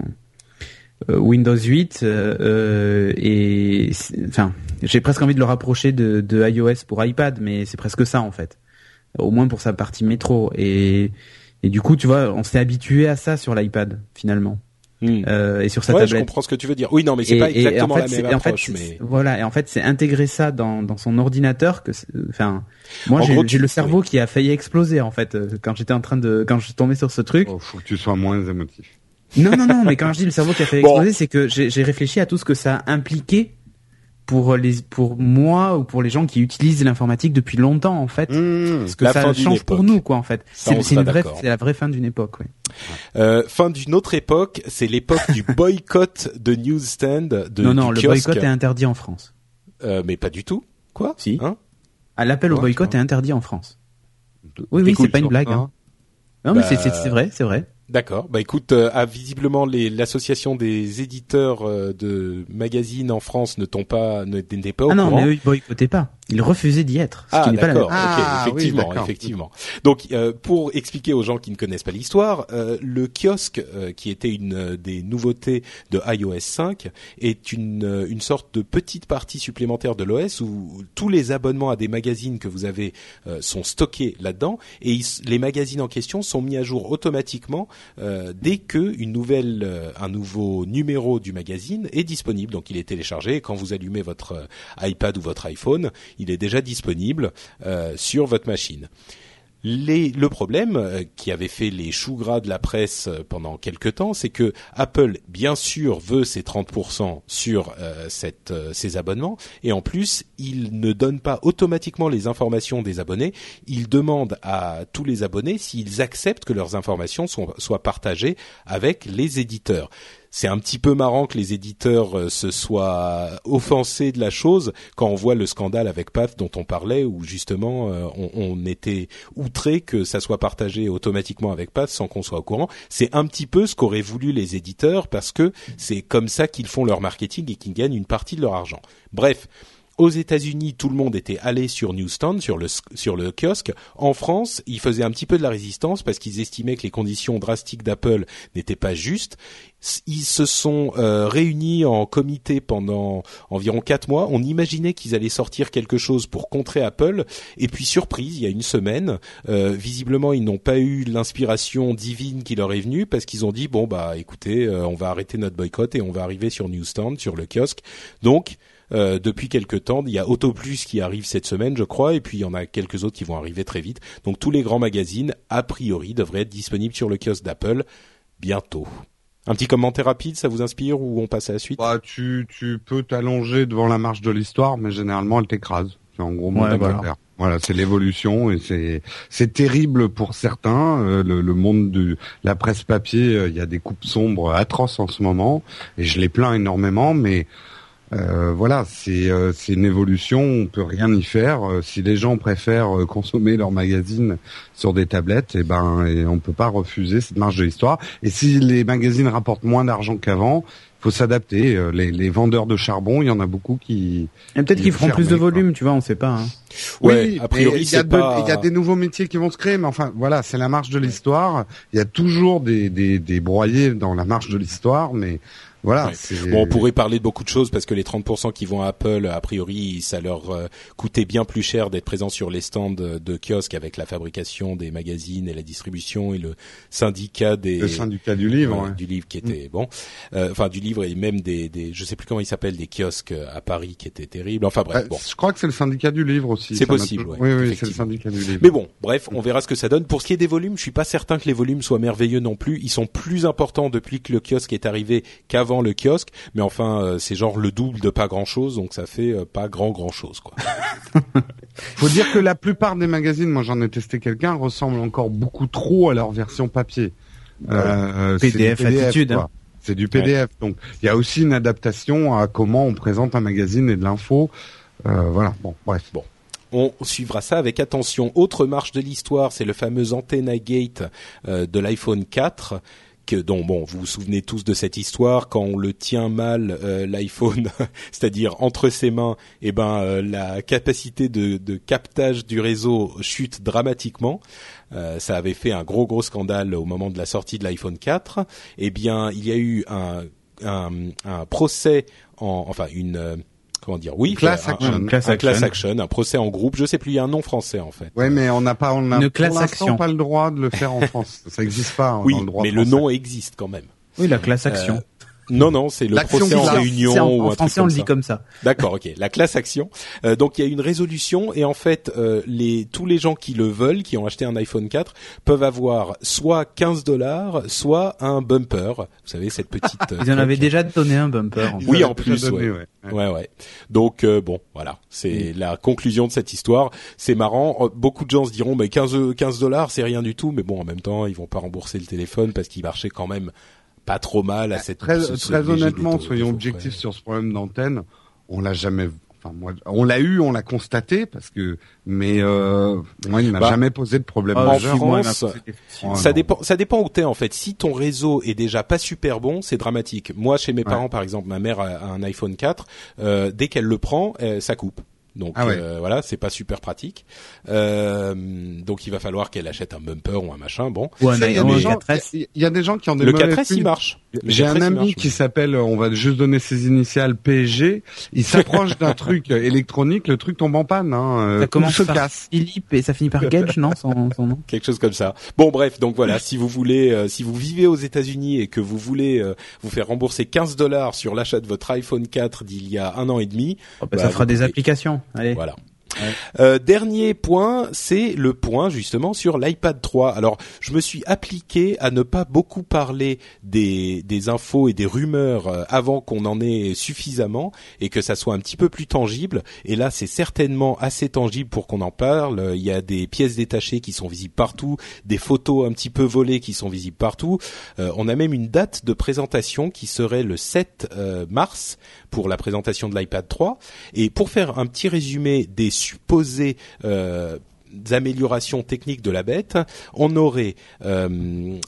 euh, Windows 8 euh, euh, et, enfin, j'ai presque envie de le rapprocher de, de iOS pour iPad, mais c'est presque ça en fait. Au moins pour sa partie métro. Et, et du coup, tu vois, on s'est habitué à ça sur l'iPad finalement. Hmm. Euh, et sur sa ouais, tablette. je comprends ce que tu veux dire. Oui, non, mais c'est pas exactement la même approche. mais... Voilà, et en fait, c'est intégrer ça dans, dans son ordinateur que, enfin, moi j'ai le cerveau qui a failli exploser en fait euh, quand j'étais en train de, quand je suis tombé sur ce truc. Oh, faut que tu sois moins émotif. Non, non, non, mais quand je dis le cerveau qui a failli exploser, c'est que j'ai réfléchi à tout ce que ça a impliqué pour les pour moi ou pour les gens qui utilisent l'informatique depuis longtemps en fait. Mmh, parce que ça change pour nous quoi en fait. C'est une vraie c'est la vraie fin d'une époque oui. euh, fin d'une autre époque c'est l'époque du boycott de newsstand de non non le boycott est interdit en France. Euh, mais pas du tout. Quoi? Si. Hein? Ah, l'appel au boycott est interdit en France oui oui c'est pas une blague hein. non mais c'est c'est vrai c'est vrai D'accord. Bah écoute, euh, ah, visiblement l'association des éditeurs euh, de magazines en France ne t'ont pas n'est pas au ah non, mais eux ils boycottaient pas. Il refusait d'y être. Ce ah, d'accord. Ah, effectivement, effectivement. Donc, euh, pour expliquer aux gens qui ne connaissent pas l'histoire, euh, le kiosque, euh, qui était une des nouveautés de iOS 5, est une une sorte de petite partie supplémentaire de l'OS où tous les abonnements à des magazines que vous avez sont stockés là-dedans et les magazines en question sont mis à jour automatiquement dès que une nouvelle, un nouveau numéro du magazine est disponible. Donc, il est téléchargé et quand vous allumez votre iPad ou votre iPhone il est déjà disponible euh, sur votre machine. le problème euh, qui avait fait les choux gras de la presse euh, pendant quelque temps, c'est que Apple, bien sûr, veut ses 30% sur ces abonnements, et en plus, il ne donne pas automatiquement les informations des abonnés. Il demande à tous les abonnés s'ils acceptent que leurs informations soient partagées avec les éditeurs c'est un petit peu marrant que les éditeurs euh, se soient offensés de la chose quand on voit le scandale avec Path dont on parlait, où justement euh, on, était outré que ça soit partagé automatiquement avec Path sans qu'on soit au courant. C'est un petit peu ce qu'auraient voulu les éditeurs parce que c'est comme ça qu'ils font leur marketing et qu'ils gagnent une partie de leur argent. Bref aux États-Unis, tout le monde était allé sur Newsstand, sur le sur le kiosque. En France, ils faisaient un petit peu de la résistance parce qu'ils estimaient que les conditions drastiques d'Apple n'étaient pas justes. Ils se sont euh, réunis en comité pendant environ quatre mois. On imaginait qu'ils allaient sortir quelque chose pour contrer Apple. Et puis surprise, il y a une semaine, euh, visiblement ils n'ont pas eu l'inspiration divine qui leur est venue parce qu'ils ont dit bon bah écoutez, euh, on va arrêter notre boycott et on va arriver sur Newsstand, sur le kiosque. Donc euh, depuis quelques temps. Il y a Autoplus qui arrive cette semaine, je crois, et puis il y en a quelques autres qui vont arriver très vite. Donc tous les grands magazines, a priori, devraient être disponibles sur le kiosque d'Apple bientôt. Un petit commentaire rapide, ça vous inspire ou on passe à la suite? Bah, tu, tu peux t'allonger devant la marche de l'histoire, mais généralement elle t'écrase. C'est en gros ouais, voilà. Voilà, c'est l'évolution et c'est c'est terrible pour certains. Euh, le, le, monde de la presse papier, euh, il y a des coupes sombres atroces en ce moment et je les plains énormément, mais euh, voilà, c'est euh, c'est une évolution, on peut rien y faire. Euh, si les gens préfèrent consommer leur magazine sur des tablettes, et eh ben et on peut pas refuser cette marge de l'histoire. Et si les magazines rapportent moins d'argent qu'avant, faut s'adapter. Les, les, vendeurs de charbon, il y en a beaucoup qui. peut-être qu'ils feront plus de volume, tu vois, on sait pas. Hein. Oui, a priori, il y, a il y a des nouveaux métiers qui vont se créer, mais enfin, voilà, c'est la marche de l'histoire. Il y a toujours des, des, des broyés dans la marche de l'histoire, mais voilà. Bon, on pourrait parler de beaucoup de choses parce que les 30% qui vont à Apple, a priori, ça leur euh, coûtait bien plus cher d'être présent sur les stands de kiosques avec la fabrication des magazines et la distribution et le syndicat des le syndicat du livre, du livre qui était mm. bon, euh, enfin du livre et même des, des je sais plus comment il s'appelle des kiosques à Paris qui étaient terribles. Enfin bref, euh, bon. Je crois que c'est le syndicat du livre aussi. C'est possible. oui, oui, c'est le syndicat du livre. Mais bon, bref, on verra ce que ça donne. Pour ce qui est des volumes, je suis pas certain que les volumes soient merveilleux non plus. Ils sont plus importants depuis que le kiosque est arrivé qu'avant le kiosque mais enfin euh, c'est genre le double de pas grand chose, donc ça fait euh, pas grand grand chose quoi. Faut dire que la plupart des magazines, moi j'en ai testé quelqu'un, ressemblent encore beaucoup trop à leur version papier. Euh, PDF, attitude. Hein. C'est du PDF, donc il y a aussi une adaptation à comment on présente un magazine et de l'info. Euh, voilà, bon, bref. Bon, on suivra ça avec attention. Autre marche de l'histoire, c'est le fameux Antenna Gate de l'iPhone 4 dont bon vous vous souvenez tous de cette histoire quand on le tient mal euh, l'iPhone c'est-à-dire entre ses mains et eh ben euh, la capacité de, captage du réseau chute dramatiquement. Euh, ça avait fait un gros gros scandale au moment de la sortie de l'iPhone 4 eh bien il y a eu un procès en enfin une comment dire oui class action. Un, class, action. un procès en groupe. Je sais plus il y a un nom français en fait. Oui mais on n'a pas on a pour pas le droit de le faire en France. Ça n'existe pas oui dans le droit mais le nom existe quand même. Oui la class action. euh, non, non, c'est le procès en réunion en, ou en français on le dit comme ça. D'accord, ok. La classe action. Euh, donc il y a une résolution et en fait euh, les tous les gens qui le veulent, qui ont acheté un iPhone 4, peuvent avoir soit 15 dollars, soit un bumper. Vous savez cette petite. Ils en avaient déjà donné un bumper. En oui, en plus. ouais. Ouais. ouais. Donc euh, bon, voilà, c'est la conclusion de cette histoire. C'est marrant. Beaucoup de gens se diront, mais 15 15 dollars, c'est rien du tout. Mais bon, en même temps, ils vont pas rembourser le téléphone parce qu'il marchait quand même pas trop mal à cette. Très, très honnêtement, soyons objectifs sur ce problème d'antenne. On l'a jamais. Enfin, moi, on l'a eu, on l'a constaté parce que, mais euh, moi, il m'a bah, jamais posé de problème en France, ça dépend. Ça dépend où t'es en fait. Si ton réseau est déjà pas super bon, c'est dramatique. Moi, chez mes parents, par exemple, ma mère a un iPhone 4. Euh, dès qu'elle le prend, euh, ça coupe Donc ah voilà, c'est pas super pratique. donc il va falloir qu'elle achète un bumper ou un machin. Bon. il, y a des gens, qui ont des le 4S il marche. J'ai un ami qui s'appelle, on va juste donner ses initiales PSG. Il s'approche d'un truc électronique, le truc tombe en panne. Hein, ça commence par casse. Philippe et ça finit par Gage, non son, son, nom? Quelque chose comme ça. Bon bref, donc voilà, si vous voulez, si vous vivez aux États-Unis et que vous voulez vous faire rembourser 15 dollars sur l'achat de votre iPhone 4 d'il y a un an et demi, oh, bah, ça bah, fera des applications. Allez. Voilà. Euh, dernier point, c'est le point justement sur l'iPad 3. Alors, je me suis appliqué à ne pas beaucoup parler des, des infos et des rumeurs euh, avant qu'on en ait suffisamment et que ça soit un petit peu plus tangible. Et là, c'est certainement assez tangible pour qu'on en parle. Il y a des pièces détachées qui sont visibles partout, des photos un petit peu volées qui sont visibles partout. Euh, on a même une date de présentation qui serait le 7 mars pour la présentation de l'iPad 3. Et pour faire un petit résumé des supposées euh, améliorations techniques de la bête, on aurait euh,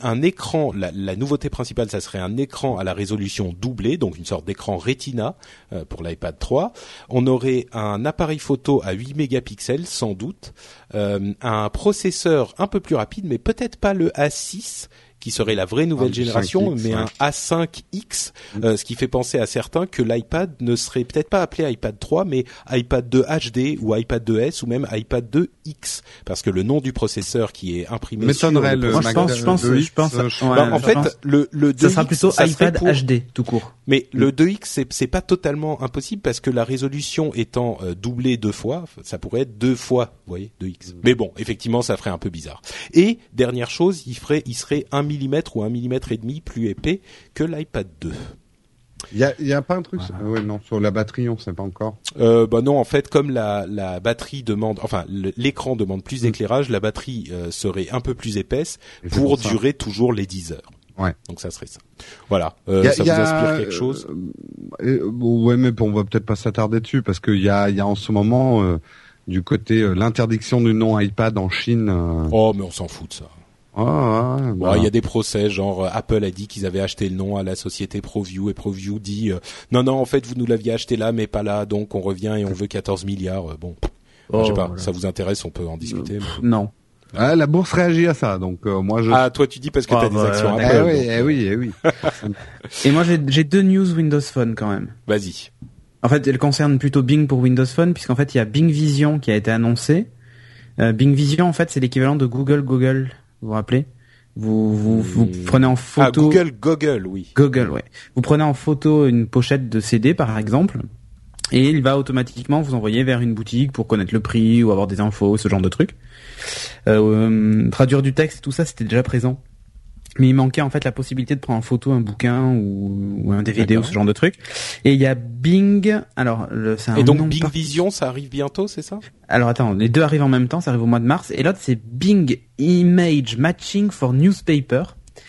un écran, la, nouveauté principale, ça serait un écran à la résolution doublée, donc une sorte d'écran Retina euh, pour l'iPad 3. On aurait un appareil photo à 8 mégapixels, sans doute, un processeur un peu plus rapide, mais peut-être pas le A6 qui serait la vraie nouvelle génération, mais un A5X, mm. euh, ce qui fait penser à certains que l'iPad ne serait peut-être pas appelé iPad 3, mais iPad 2 HD ou iPad 2S ou même iPad 2X, parce que le nom du processeur qui est imprimé. M'étonnerait le. Moi, je pense, je pense, je pense. Bah, en fait, le le 2X, ça sera plutôt iPad HD tout court. Mais le 2X, c'est c'est pas totalement impossible parce que la résolution étant euh, doublée deux fois, ça pourrait être deux fois, vous voyez, 2X. Mais bon, effectivement, ça ferait un peu bizarre. Et dernière chose, il ferait, il serait un mm ou un millimètre et demi plus épais que l'iPad 2. Il y a, y a pas un truc ouais, non sur la batterie on sait pas encore. Euh, bah non en fait comme la, la batterie demande enfin l'écran demande plus mm. d'éclairage la batterie euh, serait un peu plus épaisse pour, durer toujours les 10 heures. Ouais. Donc ça serait ça. Voilà. Euh, ça vous inspire quelque chose? euh, Ouais mais on va peut-être pas s'attarder dessus parce qu'il y a il y a en ce moment euh, du côté l'interdiction du nom iPad en Chine. Oh mais on s'en fout de ça. Ah, bah. il y a des procès, genre euh, Apple a dit qu'ils avaient acheté le nom à la société ProView et ProView dit euh, non non en fait vous nous l'aviez acheté là mais pas là donc on revient et on veut 14 milliards. Euh, bon, je sais oh, pas, ça vous intéresse, on peut en discuter. Non. Ah, la bourse réagit à ça, donc moi je. Ah, toi tu dis parce que tu as des ah, actions Apple. Eh oui, eh oui, eh oui. et moi j'ai deux news Windows Phone quand même. Vas-y. En fait, elle concerne plutôt Bing pour Windows Phone, puisqu'en fait il y a Bing Vision qui a été annoncé. Bing Vision, en fait, c'est l'équivalent de Google Google vous vous rappelez? Vous, vous, vous hmm. prenez en photo. Ah, Google, Google, oui. Google, ouais. Vous prenez en photo une pochette de CD, par exemple, et il va automatiquement vous envoyer vers une boutique pour connaître le prix ou avoir des infos, ce genre de trucs. Euh, euh traduire du texte, tout ça, c'était déjà présent mais il manquait en fait la possibilité de prendre en photo un bouquin ou, un DVD ou ce genre de truc. Et il y a Bing. Alors, c'est un Et donc Bing Vision, ça arrive bientôt, c'est ça? Alors attends, les deux arrivent en même temps, ça arrive au mois de mars. Et l'autre c'est Bing Image Matching for Newspaper.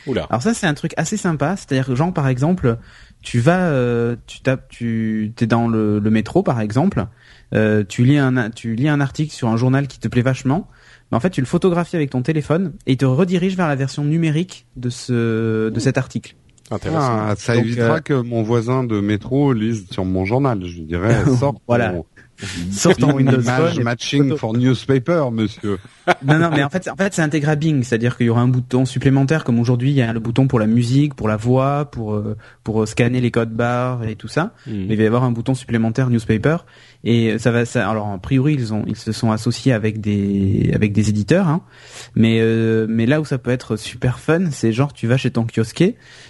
Oula. Alors ça c'est un truc assez sympa, c'est-à-dire genre par exemple, tu vas, euh, tu tapes, tu t'es dans le, le, métro par exemple, euh, tu lis un, tu lis un article sur un journal qui te plaît vachement en fait, tu le photographies avec ton téléphone et il te redirige vers la version numérique de ce de cet article. Intéressant. Ah, ça évitera euh, que mon voisin de métro lise sur mon journal. Je dirais, sort voilà. Sort ton Windows Phone. Matching for newspaper, monsieur. non, non, mais en fait, en fait, c'est intégré à Bing, c'est-à-dire qu'il y aura un bouton supplémentaire, comme aujourd'hui, il y a le bouton pour la musique, pour la voix, pour euh, pour scanner les codes barres et tout ça. Hmm. il va y avoir un bouton supplémentaire newspaper. Et ça va, ça, alors a priori ils ont, ils se sont associés avec des, avec des éditeurs, hein. mais euh, mais là où ça peut être super fun, c'est genre tu vas chez ton kiosque,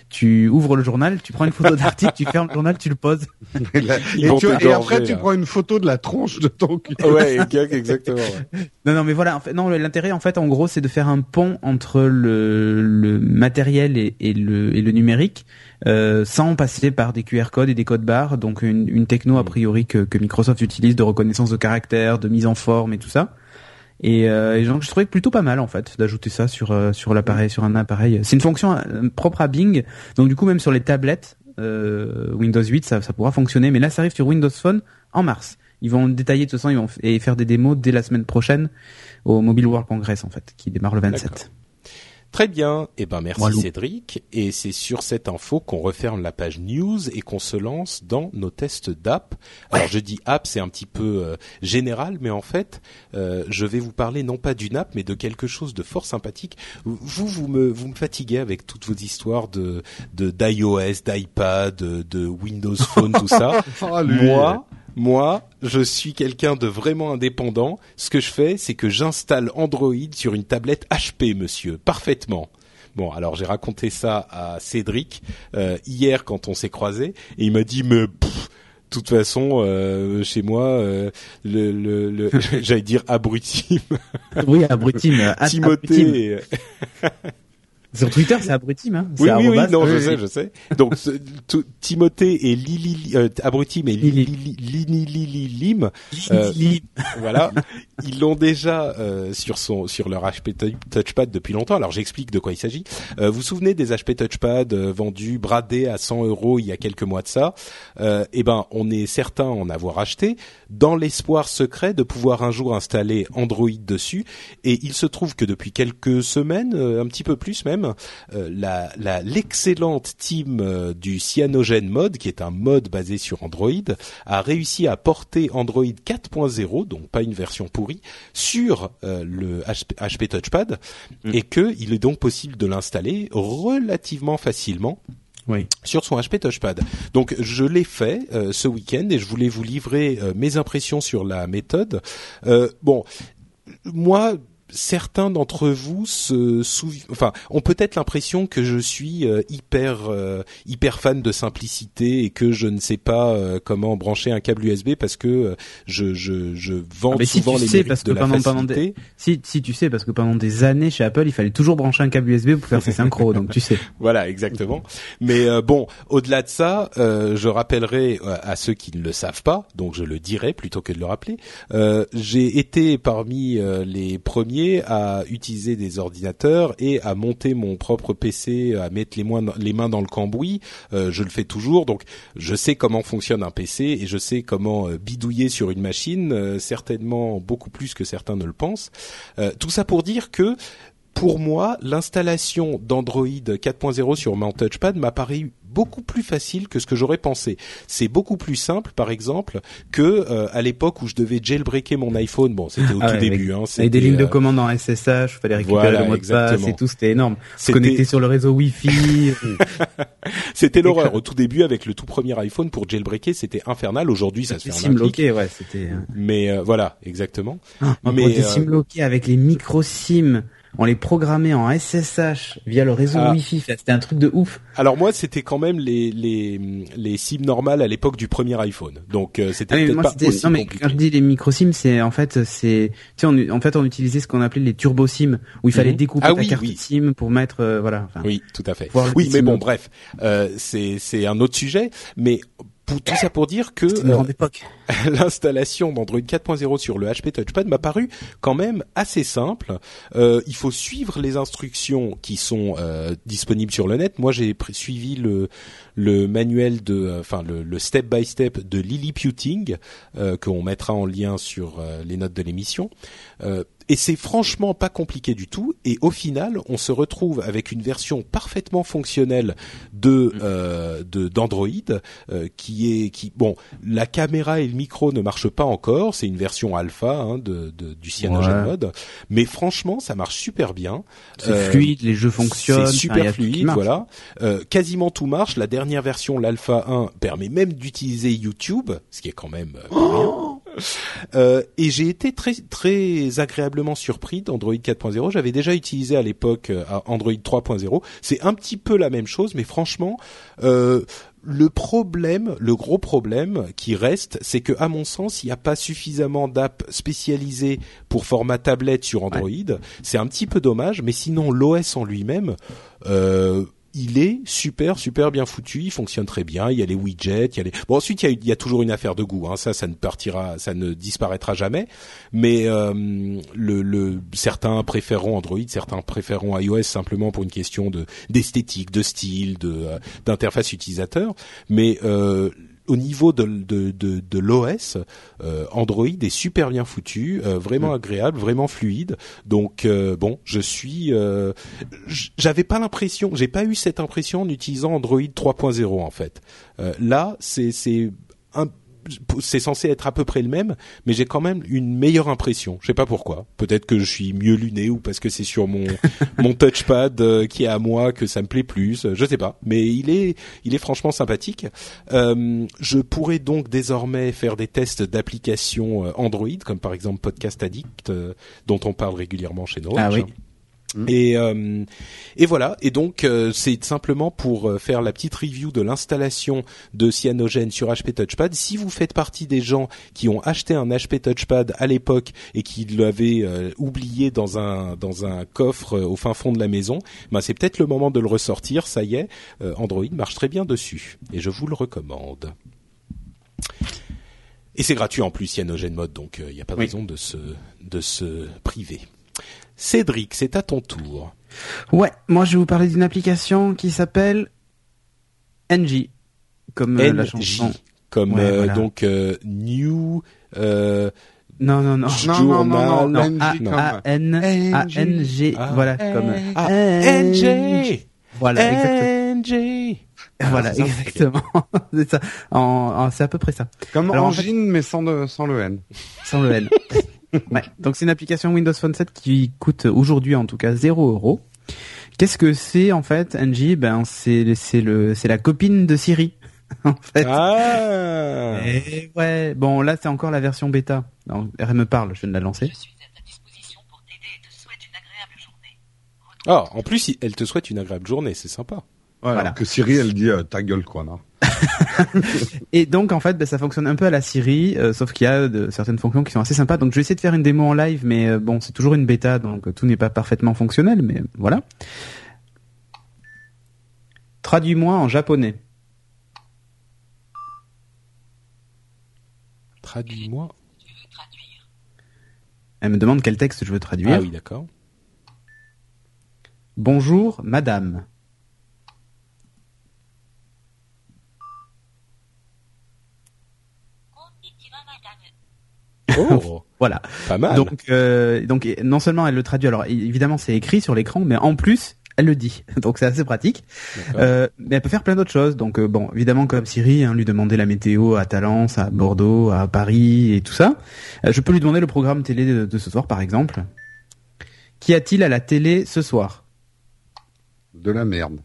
tu ouvres le journal, tu prends une photo d'article, tu fermes le journal, tu le poses. et, après tu prends une photo de la tronche de ton kiosque. Ouais, exactement. non non mais voilà, en fait, non l'intérêt en fait en gros c'est de faire un pont entre le, le matériel et, et le et le numérique euh, sans passer par des QR codes et des codes barres, donc une, une techno a mm. priori que, que, Microsoft utilise de reconnaissance de caractère, de mise en forme et tout ça. Et, euh, et donc je trouvais plutôt pas mal en fait d'ajouter ça sur euh, sur l'appareil, sur un appareil. C'est une fonction propre à Bing, donc du coup même sur les tablettes Windows 8 ça, ça pourra fonctionner, mais là ça arrive sur Windows Phone en mars. Ils vont détailler de toute façon, ils vont et faire des démos dès la semaine prochaine au Mobile World Congress en fait, qui démarre le 27. Très bien, eh ben merci Cédric, et c'est sur cette info qu'on referme la page news et qu'on se lance dans nos tests d'app. Alors je dis app, c'est un petit peu euh, général, mais en fait, euh, je vais vous parler non pas d'une app, mais de quelque chose de fort sympathique. Vous, vous me, vous me fatiguez avec toutes vos histoires de d'iOS, d'iPad, de, de, Windows Phone, tout ça. Oh, Moi, moi, je suis quelqu'un de vraiment indépendant. Ce que je fais, c'est que j'installe Android sur une tablette HP, monsieur, parfaitement. Bon, alors j'ai raconté ça à Cédric euh, hier quand on s'est croisés, et il m'a dit mais de toute façon, euh, chez moi, euh, le, le, le j'allais dire abruti. oui, abruti, Timothée. Sur Twitter, c'est abruti, hein Oui, oui, oui, non, je sais, je sais. Donc, Timothée et Lili, euh, abruti, mais Lili, Lili, Lili, Lim, euh, voilà, ils l'ont déjà euh, sur son, sur leur HP Touchpad depuis longtemps. Alors, j'explique de quoi il s'agit. Euh, vous vous souvenez des HP Touchpad vendus bradés à 100 euros il y a quelques mois de ça? Eh ben, on est certain en avoir acheté dans l'espoir secret de pouvoir un jour installer Android dessus. Et il se trouve que depuis quelques semaines, un petit peu plus même euh, la l'excellente team euh, du Cyanogen Mode, qui est un mode basé sur Android, a réussi à porter Android 4.0, donc pas une version pourrie, sur euh, le HP, Touchpad, mm. et que il est donc possible de l'installer relativement facilement. sur son HP Touchpad. Donc je l'ai fait ce week-end et je voulais vous livrer mes impressions sur la méthode. bon, moi, certains d'entre vous se souviennent, enfin, ont peut-être l'impression que je suis euh, hyper euh, hyper fan de simplicité et que je ne sais pas euh, comment brancher un câble USB parce que je je je vends ah, souvent les sais, parce de que la pendant, des... si si tu sais parce que pendant des années chez Apple il fallait toujours brancher un câble USB pour faire ses synchros donc tu sais. Voilà exactement. Mais bon au-delà de ça, je rappellerai à ceux qui ne le savent pas, donc je le dirai plutôt que de le rappeler. J'ai été parmi les premiers à utiliser des ordinateurs et à monter mon propre PC, à mettre les, les mains dans le cambouis. Euh, je le fais toujours, donc je sais comment fonctionne un PC et je sais comment euh, bidouiller sur une machine, euh, certainement beaucoup plus que certains ne le pensent. tout ça pour dire que pour moi, l'installation d'Android 4.0 sur mon touchpad m'a paru beaucoup plus facile que ce que j'aurais pensé. C'est beaucoup plus simple, par exemple, que euh, à l'époque où je devais jailbreaker mon iPhone. Bon, c'était au ah tout début. Hein, avec des lignes de euh, commande en SSH, fallait récupérer le mot de passe et tout, c'était énorme. Se connecter sur le réseau Wi-Fi. c'était l'horreur. Au tout début, avec le tout premier iPhone pour jailbreaker, c'était infernal. Aujourd'hui, ça se fait en clic. ouais, c'était. Euh, Mais voilà, exactement. Ah, Mais pour des avec les micro SIM on les programmait en SSH via le réseau ah. Wi-Fi. C'était un truc de ouf. Alors moi, c'était quand même les les les SIM normales à l'époque du premier iPhone. Donc euh, c'était ah peut-être pas aussi Non mais quand je dis les micro SIM, c'est en fait c'est tu sais en fait on utilisait ce qu'on appelait les turbo SIM où il fallait mhm. découper ah, ta carte SIM pour mettre euh, voilà. oui, tout à fait. Oui, mais bon, bref, euh, c'est c'est un autre sujet. Mais tout ça pour dire que euh, l'installation d'Android 4.0 sur le HP Touchpad m'a paru quand même assez simple. Euh, il faut suivre les instructions qui sont euh, disponibles sur le net. Moi, j'ai suivi le le manuel de, euh, enfin le, step by step de Liliputing euh, qu'on mettra en lien sur les notes de l'émission. Et c'est franchement pas compliqué du tout. Et au final, on se retrouve avec une version parfaitement fonctionnelle de d'Android qui est qui bon, la caméra le micro ne marchent pas encore. C'est une version alpha hein, de, de, du Cyanogen Mode, mais franchement, ça marche super bien. C'est fluide, les jeux fonctionnent. C'est super fluide, voilà. quasiment tout marche. La dernière version, l'Alpha 1, permet même d'utiliser YouTube, ce qui est quand même euh, oh euh, et j'ai été très très agréablement surpris d'Android 4.0. J'avais déjà utilisé à l'époque euh, Android 3.0. C'est un petit peu la même chose, mais franchement, euh, le problème, le gros problème qui reste, c'est que à mon sens, il n'y a pas suffisamment d'apps spécialisées pour format tablette sur Android. C'est un petit peu dommage, mais sinon l'OS en lui-même. Euh, il est super super bien foutu, il fonctionne très bien. Il y a les widgets, il y a les. Bon ensuite il y a, toujours une affaire de goût. Hein. Ça, ça ne partira, ça ne disparaîtra jamais. Mais euh, le, le, certains préféreront Android, certains préféreront iOS simplement pour une question de d'esthétique, de style, de euh, d'interface utilisateur. Mais euh, au niveau de, de, de, de l'OS, euh, Android est super bien foutu, euh, vraiment mm. agréable, vraiment fluide. Donc bon, je suis, j'avais pas l'impression, j'ai pas eu cette impression en utilisant Android 3.0 en fait. là, c'est c'est un c'est censé être à peu près le même, mais j'ai quand même une meilleure impression. Je sais pas pourquoi. Peut-être que je suis mieux luné ou parce que c'est sur mon mon touchpad euh, qui est à moi que ça me plaît plus. Je sais pas, mais il est il est franchement sympathique. Euh, je pourrais donc désormais faire des tests d'applications euh, Android, comme par exemple Podcast Addict, dont on parle régulièrement chez nous. Ah oui. Et, euh, et voilà. Et donc euh, c'est simplement pour euh, faire la petite review de l'installation de Cyanogen sur HP Touchpad. Si vous faites partie des gens qui ont acheté un HP Touchpad à l'époque et qui l'avaient oublié dans un dans un coffre au fin fond de la maison, ben c'est peut-être le moment de le ressortir. Ça y est, Android marche très bien dessus et je vous le recommande. Et c'est gratuit en plus Cyanogen Mode, donc il n'y a pas de raison de se de se priver. Cédric, c'est à ton tour. Ouais, moi je vais vous parler d'une application qui s'appelle NG, comme euh, la chanson. Comme euh, donc euh, New. non non non non non non A N A N G voilà comme N G voilà exactement. Voilà, exactement. c'est ça. En, c'est à peu près ça. Comme Engine, mais sans, sans le N. Sans le N. ouais. Donc c'est une application Windows Phone 7 qui coûte aujourd'hui en tout cas 0 euros. Qu'est-ce que c'est en fait, Angie? Ben c'est c'est le c'est la copine de Siri. en fait. Ah. Et ouais. Bon là c'est encore la version bêta. elle me parle, je viens de la lancer. Je suis à ta disposition pour t'aider et te souhaite une agréable journée. Ah, en plus elle te souhaite une agréable journée, c'est sympa. Voilà. Que Siri elle dit euh, ta gueule quoi, non? et donc en fait, ben, ça fonctionne un peu à la Siri, euh, sauf qu'il y a de, certaines fonctions qui sont assez sympas. Donc je vais essayer de faire une démo en live, mais euh, bon, c'est toujours une bêta, donc tout n'est pas parfaitement fonctionnel, mais voilà. Traduis-moi en japonais. Traduis-moi. Elle me demande quel texte je veux traduire. Ah oui, d'accord. Bonjour, madame. Oh, voilà. Pas mal. Donc, euh, donc non seulement elle le traduit, alors évidemment c'est écrit sur l'écran, mais en plus elle le dit. Donc c'est assez pratique. Euh, mais elle peut faire plein d'autres choses. Donc euh, bon, évidemment comme Siri, hein, lui demander la météo à Talence, à Bordeaux, à Paris et tout ça. Je peux lui demander le programme télé de, de ce soir par exemple. Qu'y a-t-il à la télé ce soir? De la merde.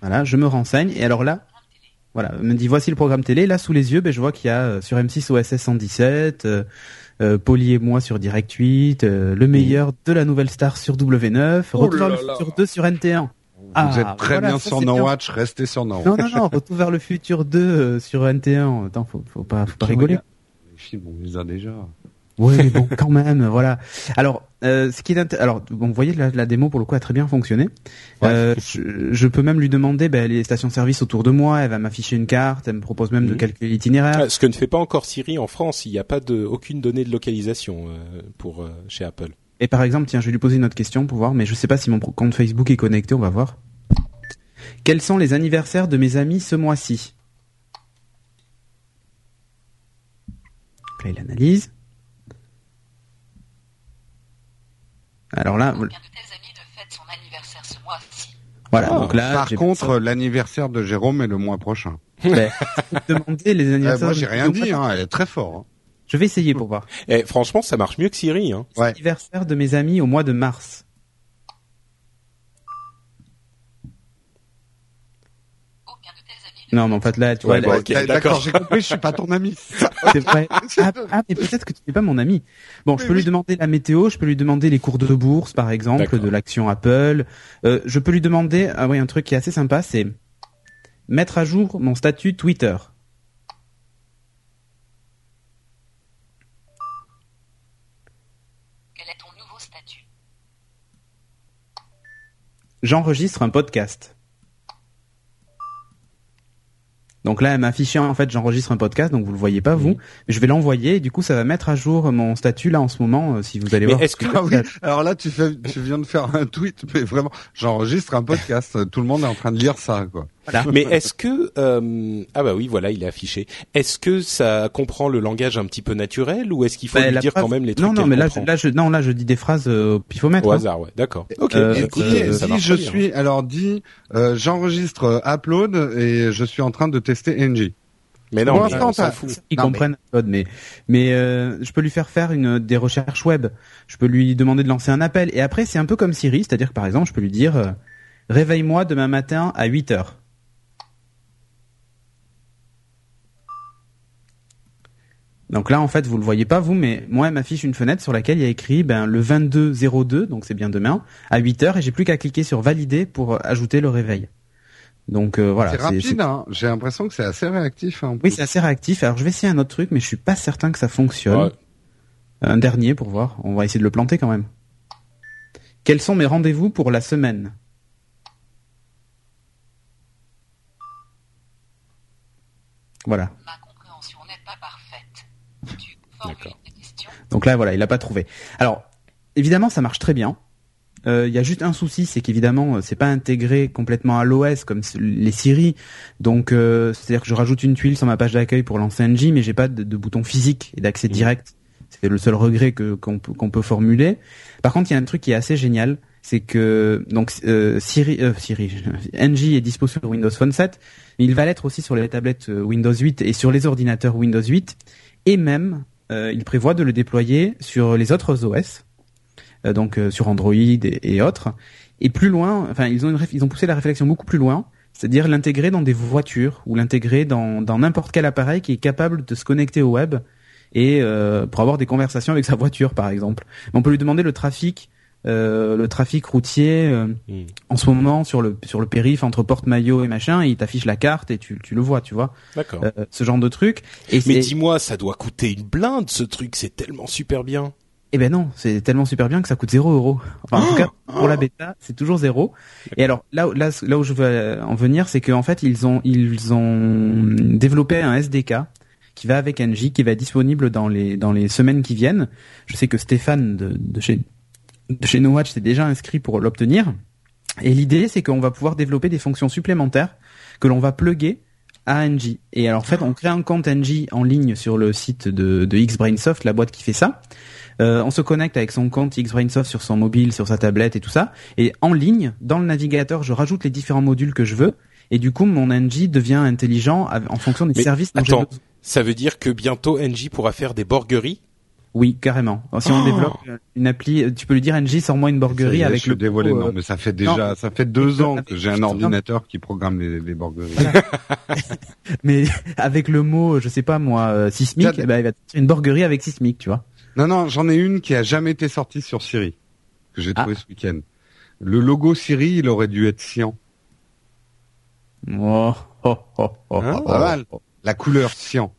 voilà, je me renseigne et alors là, voilà, me dit voici le programme télé. Là sous les yeux, ben, je vois qu'il y a euh, sur M6 OSS 117, euh, euh, Poli et moi sur Direct 8, euh, le meilleur de la nouvelle star sur W9, Retour vers le futur 2 sur NT1. Ah, Vous êtes très bien sur No Watch, restez sur No Watch. Non, non, non, Retour vers le futur 2 sur NT1. Attends, faut, faut pas, faut pas rigoler. Les films, on les a déjà. Oui, bon, quand même, voilà. Alors, euh, ce qui est alors, bon, vous voyez la, la, démo pour le coup a très bien fonctionné. Euh, je, je, peux même lui demander ben, les stations-service autour de moi. Elle va m'afficher une carte. Elle me propose même de calculer l'itinéraire. Ah, ce que ne fait pas encore Siri en France. Il n'y a pas de aucune donnée de localisation euh, pour euh, chez Apple. Et par exemple, tiens, je vais lui poser une autre question pour voir, mais je sais pas si mon compte Facebook est connecté. On va voir. Quels sont les anniversaires de mes amis ce mois-ci? Là, il analyse. Alors là, voilà. donc là, par contre, l'anniversaire de Jérôme est le mois prochain. Ben, demander les anniversaires. moi, j'ai rien dit. Hein, elle est très fort. Hein. Je vais essayer pour voir. Et eh, franchement, ça marche mieux que Siri. Hein. Ouais. Anniversaire de mes amis au mois de mars. Non, mais en fait là, tu vois. D'accord, j'ai compris, je suis pas ton ami. C'est vrai. Ah, ah, mais peut-être que tu n'es pas mon ami. Bon, je peux lui demander la météo, je peux lui demander les cours de bourse, par exemple, de l'action Apple. Euh, je peux lui demander, ah oui, un truc qui est assez sympa, c'est mettre à jour mon statut Twitter. Quel est ton nouveau statut? J'enregistre un podcast. Donc là, elle m'a affiché en fait, j'enregistre un podcast, donc vous le voyez pas vous. Je vais l'envoyer et du coup, ça va mettre à jour mon statut là en ce moment. Euh, si vous allez voir. Est-ce que ah oui. Alors là, tu fais, tu viens de faire un tweet, mais vraiment, j'enregistre un podcast. Tout le monde est en train de lire ça, quoi. Mais est-ce que euh, ah bah oui voilà il est affiché. Est-ce que ça comprend le langage un petit peu naturel ou est-ce qu'il faut bah, lui dire quand même les trucs Non non mais là je, là je non là je dis des phrases euh, au pifomètre. Au hein. hasard ouais d'accord. Ok. Euh, et je suis alors dis j'enregistre Upload et je suis en train de tester NG. Mais non, mais on s'en fout. Ils comprennent mais mais, mais euh, je peux lui faire faire une des recherches web. Je peux lui demander de lancer un appel et après c'est un peu comme Siri, c'est-à-dire que par exemple je peux lui dire euh, réveille-moi demain matin à 8 heures. Donc là, en fait, vous le voyez pas vous, mais moi, elle m'affiche une fenêtre sur laquelle il y a écrit ben, le 2202, donc c'est bien demain, à 8 heures, et j'ai plus qu'à cliquer sur valider pour ajouter le réveil. Donc euh, voilà. C'est rapide, hein j'ai l'impression que c'est assez réactif. Hein, oui, c'est assez réactif. Alors je vais essayer un autre truc, mais je suis pas certain que ça fonctionne. Un dernier pour voir. On va essayer de le planter quand même. Quels sont mes rendez-vous pour la semaine? Voilà. Ma compréhension n'est pas parfaite. D'accord. Donc là, voilà, il n'a pas trouvé. Alors, évidemment, ça marche très bien. Euh, il y a juste un souci, c'est qu'évidemment, euh, c'est pas intégré complètement à l'OS comme les Siri. Donc, euh, c'est-à-dire que je rajoute une tuile sur ma page d'accueil pour lancer NG, mais j'ai pas de, bouton physique et d'accès mmh. direct. C'est le seul regret que qu'on peut formuler. Par contre, il y a un truc qui est assez génial, c'est que donc Siri, Siri, NG est dispo sur Windows Phone 7, mais il va l'être aussi sur les tablettes Windows 8 et sur les ordinateurs Windows 8, et même il prévoit de le déployer sur les autres OS. Euh, donc euh, sur Android et, autres. Et plus loin, enfin ils ont ils ont poussé la réflexion beaucoup plus loin, c'est-à-dire l'intégrer dans des voitures ou l'intégrer dans n'importe quel appareil qui est capable de se connecter au web et euh, pour avoir des conversations avec sa voiture par exemple. On peut lui demander le trafic euh, le trafic routier hmm. en ce moment sur le sur le périph entre Porte-Maillot et machin, et il t'affiche la carte et tu tu le vois, tu vois. D'accord. ce genre de truc. Et Mais dis-moi, ça doit coûter une blinde ce truc, c'est tellement super bien. Eh ben non, c'est tellement super bien que ça coûte 0 euros. Enfin, en tout cas, pour la bêta, c'est toujours zéro. Et alors là, là, là où je veux en venir, c'est qu'en fait, ils ont, ils ont développé un SDK qui va avec NJ, qui va être disponible dans les dans les semaines qui viennent. Je sais que Stéphane de, de chez chez No Watch s'est déjà inscrit pour l'obtenir. Et l'idée, c'est qu'on va pouvoir développer des fonctions supplémentaires que l'on va plugger à NJ. Et alors en fait, on crée un compte NJ en ligne sur le site de, de Xbrainsoft, la boîte qui fait ça. Euh, on se connecte avec son compte Xbrainsoft sur son mobile, sur sa tablette et tout ça. Et en ligne, dans le navigateur, je rajoute les différents modules que je veux. Et du coup, mon NG devient intelligent en fonction des services dont attends, Ça veut dire que bientôt NG pourra faire des borgueries oui, carrément. Si on oh développe une appli, tu peux lui dire NG sors-moi une borguerie avec le. Dévoilé, non, euh, mais ça fait déjà, ça fait deux ans que j'ai un ordinateur qui programme les, les borgueries. mais avec le mot, je sais pas moi, euh, sismique, eh ben, il va te une borguerie avec sismique, tu vois. Non, non, j'en ai une qui a jamais été sortie sur Siri, que j'ai trouvé ah. ce week-end. Le logo Siri, il aurait dû être cyan. Oh, oh, oh, oh, hein, pas mal. La couleur cyan.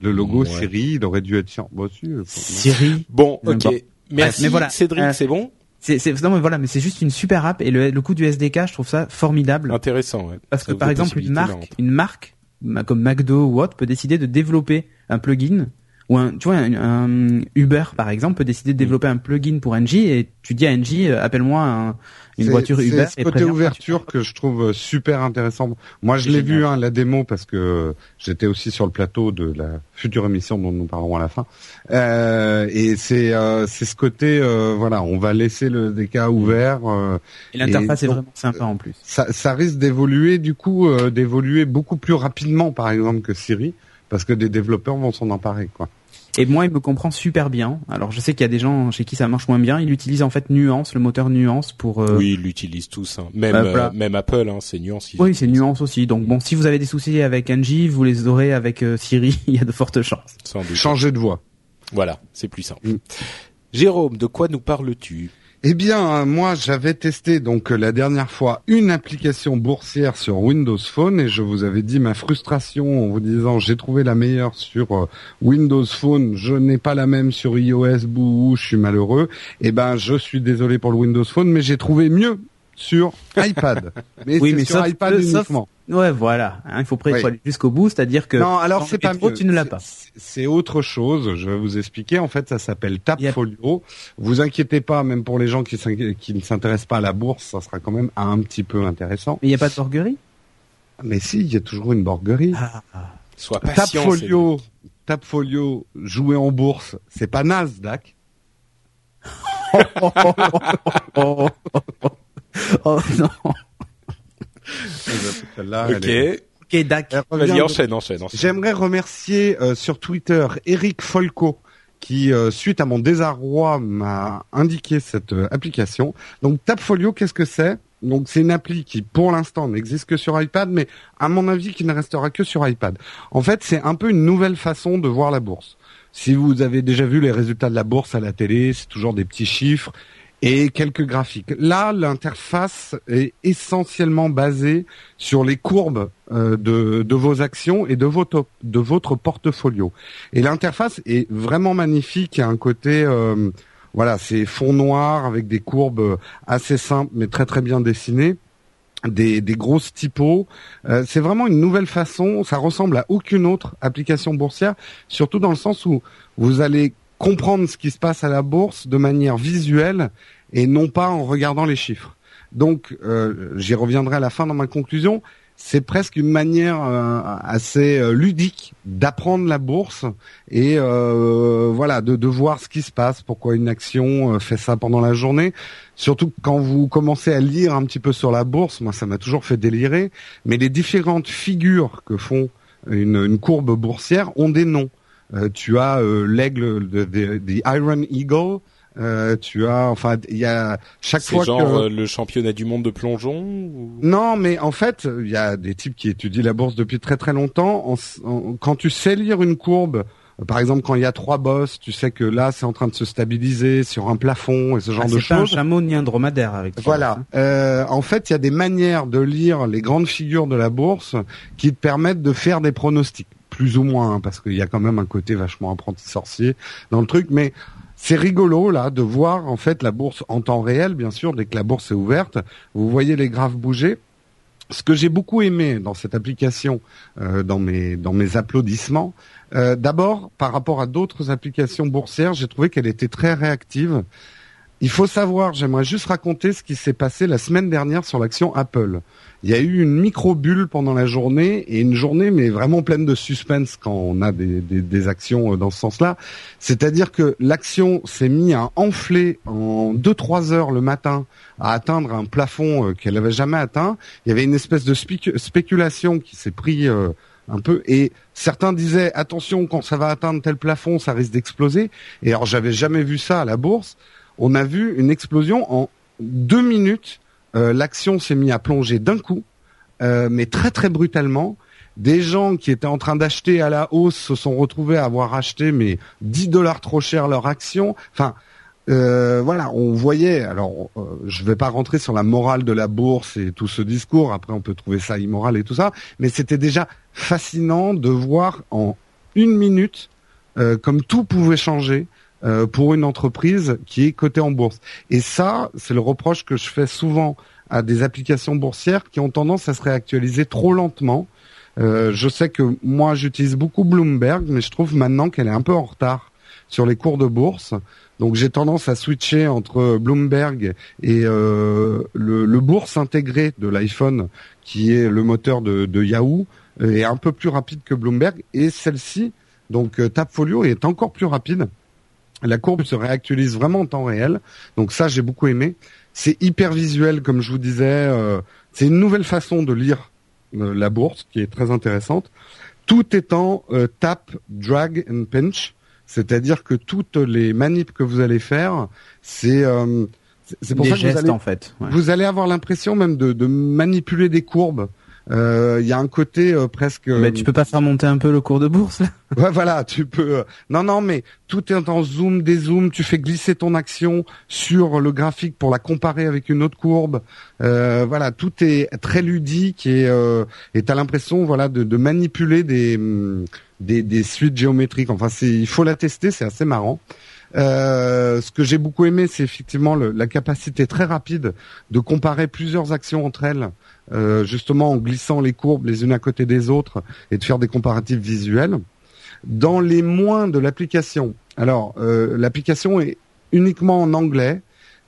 Le logo Siri, il aurait dû être cyan. Bon, si, euh, Siri. Bon, ok. Merci, mais voilà. Cédric, euh, c'est bon c'est, c'est, non mais voilà, mais c'est juste une super app et le, le coup du SDK, je trouve ça formidable. Intéressant, ouais. Parce que par exemple, une marque, une marque comme McDo ou autre peut décider de développer un plugin ou un, tu vois, un, Uber par exemple peut décider de développer un plugin pour NG et tu dis à NG euh, appelle-moi une voiture Uber. C'est ce côté ouverture que je trouve super intéressant. Moi, je l'ai vu hein, la démo parce que j'étais aussi sur le plateau de la future émission dont nous parlerons à la fin. Euh, et c'est euh, c'est ce côté euh, voilà, on va laisser le DK ouvert. Euh, et l'interface est vraiment sympa en plus. Ça, ça risque d'évoluer du coup d'évoluer beaucoup plus rapidement par exemple que Siri parce que des développeurs vont s'en emparer quoi. Et moi, il me comprend super bien. Alors, je sais qu'il y a des gens chez qui ça marche moins bien. Il utilise en fait Nuance, le moteur Nuance pour. Euh... Oui, ils l'utilisent tous. Hein. Même euh, même Apple, hein, c'est Nuance. Oui, c'est Nuance aussi. Donc bon, si vous avez des soucis avec Angie, vous les aurez avec euh, Siri. il y a de fortes chances. Changer de voix. Voilà, c'est plus simple. Mm. Jérôme, de quoi nous parles-tu? Eh bien, moi, j'avais testé donc la dernière fois une application boursière sur Windows Phone et je vous avais dit ma frustration en vous disant j'ai trouvé la meilleure sur euh, Windows Phone, je n'ai pas la même sur iOS, bouh, je suis malheureux. Eh ben, je suis désolé pour le Windows Phone, mais j'ai trouvé mieux sur iPad. Mais oui, mais sur iPad uniquement. Ouais, voilà. Hein, il faut près aller jusqu'au bout, c'est-à-dire que non, alors c'est pas trop, tu ne l'as pas. C'est autre chose. Je vais vous expliquer. En fait, ça s'appelle Tapfolio. Vous inquiétez pas, même pour les gens qui, qui ne s'intéressent pas à la bourse, ça sera quand même un petit peu intéressant. Mais il n'y a pas de borguerie? Mais si, il y a toujours une borguerie. Ah. Sois patient. Tapfolio, Tapfolio, jouer en bourse, c'est pas Nasdaq. oh, non. ok. Ok. Vas-y, enchaîne, enchaîne, J'aimerais remercier euh, sur Twitter Eric Folco qui, euh, suite à mon désarroi, m'a indiqué cette euh, application. Donc Tapfolio, qu'est-ce que c'est? Donc c'est une appli qui, pour l'instant, n'existe que sur iPad, mais à mon avis, qui ne restera que sur iPad. En fait, c'est un peu une nouvelle façon de voir la bourse. Si vous avez déjà vu les résultats de la bourse à la télé, c'est toujours des petits chiffres et quelques graphiques. Là, l'interface est essentiellement basée sur les courbes euh, de, de, vos actions et de votre, de votre portfolio. Et l'interface est vraiment magnifique. Il y a un côté, euh, voilà, c'est fond noir avec des courbes assez simples mais très très bien dessinées. Des, des grosses typos. Euh, c'est vraiment une nouvelle façon. Ça ressemble à aucune autre application boursière, surtout dans le sens où vous allez comprendre ce qui se passe à la bourse de manière visuelle et non pas en regardant les chiffres. Donc, euh, j'y reviendrai à la fin dans ma conclusion. C'est presque une manière euh, assez euh, ludique d'apprendre la bourse et voilà de, voir ce qui se passe, pourquoi une action fait ça pendant la journée. Surtout quand vous commencez à lire un petit peu sur la bourse, moi ça m'a toujours fait délirer. Mais les différentes figures que font une courbe boursière ont des noms. Euh, tu as euh, l'aigle de, Iron Eagle. Euh, tu as, enfin, il y a chaque fois genre le championnat du monde de plongeon. Non, mais en fait, il y a des types qui étudient la bourse depuis très très longtemps. quand tu sais lire une courbe, par exemple, quand il y a trois bosses, tu sais que là, c'est en train de se stabiliser sur un plafond et ce genre ah, de choses. C'est pas un chameau ni un dromadaire avec. Voilà. Euh, en fait, il y a des manières de lire les grandes figures de la bourse qui te permettent de faire des pronostics plus ou moins, hein, parce qu'il y a quand même un côté vachement apprenti sorcier dans le truc, mais c'est rigolo là de voir en fait la bourse en temps réel, bien sûr, dès que la bourse est ouverte, vous voyez les graphes bouger. Ce que j'ai beaucoup aimé dans cette application, euh, dans mes dans mes applaudissements, euh, d'abord par rapport à d'autres applications boursières, j'ai trouvé qu'elle était très réactive. Il faut savoir, j'aimerais juste raconter ce qui s'est passé la semaine dernière sur l'action Apple il y a eu une micro-bulle pendant la journée et une journée mais vraiment pleine de suspense quand on a des, actions euh, dans ce sens-là. C'est-à-dire que l'action s'est mise à enfler en 2-3 heures le matin à atteindre un plafond euh, qu'elle n'avait jamais atteint. Il y avait une espèce de spéculation qui s'est pris euh, un peu et certains disaient attention quand ça va atteindre tel plafond ça risque d'exploser. Et alors j'avais jamais vu ça à la bourse. On a vu une explosion en deux minutes l'action s'est mise à plonger d'un coup, euh, mais très très brutalement. Des gens qui étaient en train d'acheter à la hausse se sont retrouvés à avoir acheté mais 10 dollars trop cher leur action. Enfin, euh, voilà, on voyait. Alors, je ne vais pas rentrer sur la morale de la bourse et tout ce discours. Après, on peut trouver ça immoral et tout ça, mais c'était déjà fascinant de voir en une minute comme tout pouvait changer euh, pour une entreprise qui est cotée en bourse. Et ça, c'est le reproche que je fais souvent à des applications boursières qui ont tendance à se réactualiser trop lentement. Euh, je sais que moi, j'utilise beaucoup Bloomberg, mais je trouve maintenant qu'elle est un peu en retard sur les cours de bourse. Donc j'ai tendance à switcher entre Bloomberg et euh, le, le, bourse intégré de l'iPhone, qui est le moteur de, de Yahoo, est un peu plus rapide que Bloomberg. Et celle-ci, donc Tapfolio, est encore plus rapide. La courbe se réactualise vraiment en temps réel. Donc ça, j'ai beaucoup aimé. C'est hyper visuel, comme je vous disais. Euh, c'est une nouvelle façon de lire euh, la bourse qui est très intéressante. Tout étant euh, tap, drag and pinch. C'est-à-dire que toutes les manips que vous allez faire, c'est c'est pour ça que vous allez, en fait. vous allez avoir l'impression même de, de manipuler des courbes. Il euh, y a un côté euh, presque. Mais tu peux pas faire monter un peu le cours de bourse là? Ouais, voilà, tu peux. Euh, non, non, mais tout est en zoom, dézoom. Tu fais glisser ton action sur le graphique pour la comparer avec une autre courbe. Euh, voilà, tout est très ludique et euh, et t'as l'impression, voilà, de, de manipuler des, des, des suites géométriques. Enfin, c'est, il faut la tester, c'est assez marrant. Euh, ce que j'ai beaucoup aimé, c'est effectivement le, la capacité très rapide de comparer plusieurs actions entre elles euh, justement en glissant les courbes les unes à côté des autres et de faire des comparatifs visuels. Dans les moins de l'application, alors euh, l'application est uniquement en anglais,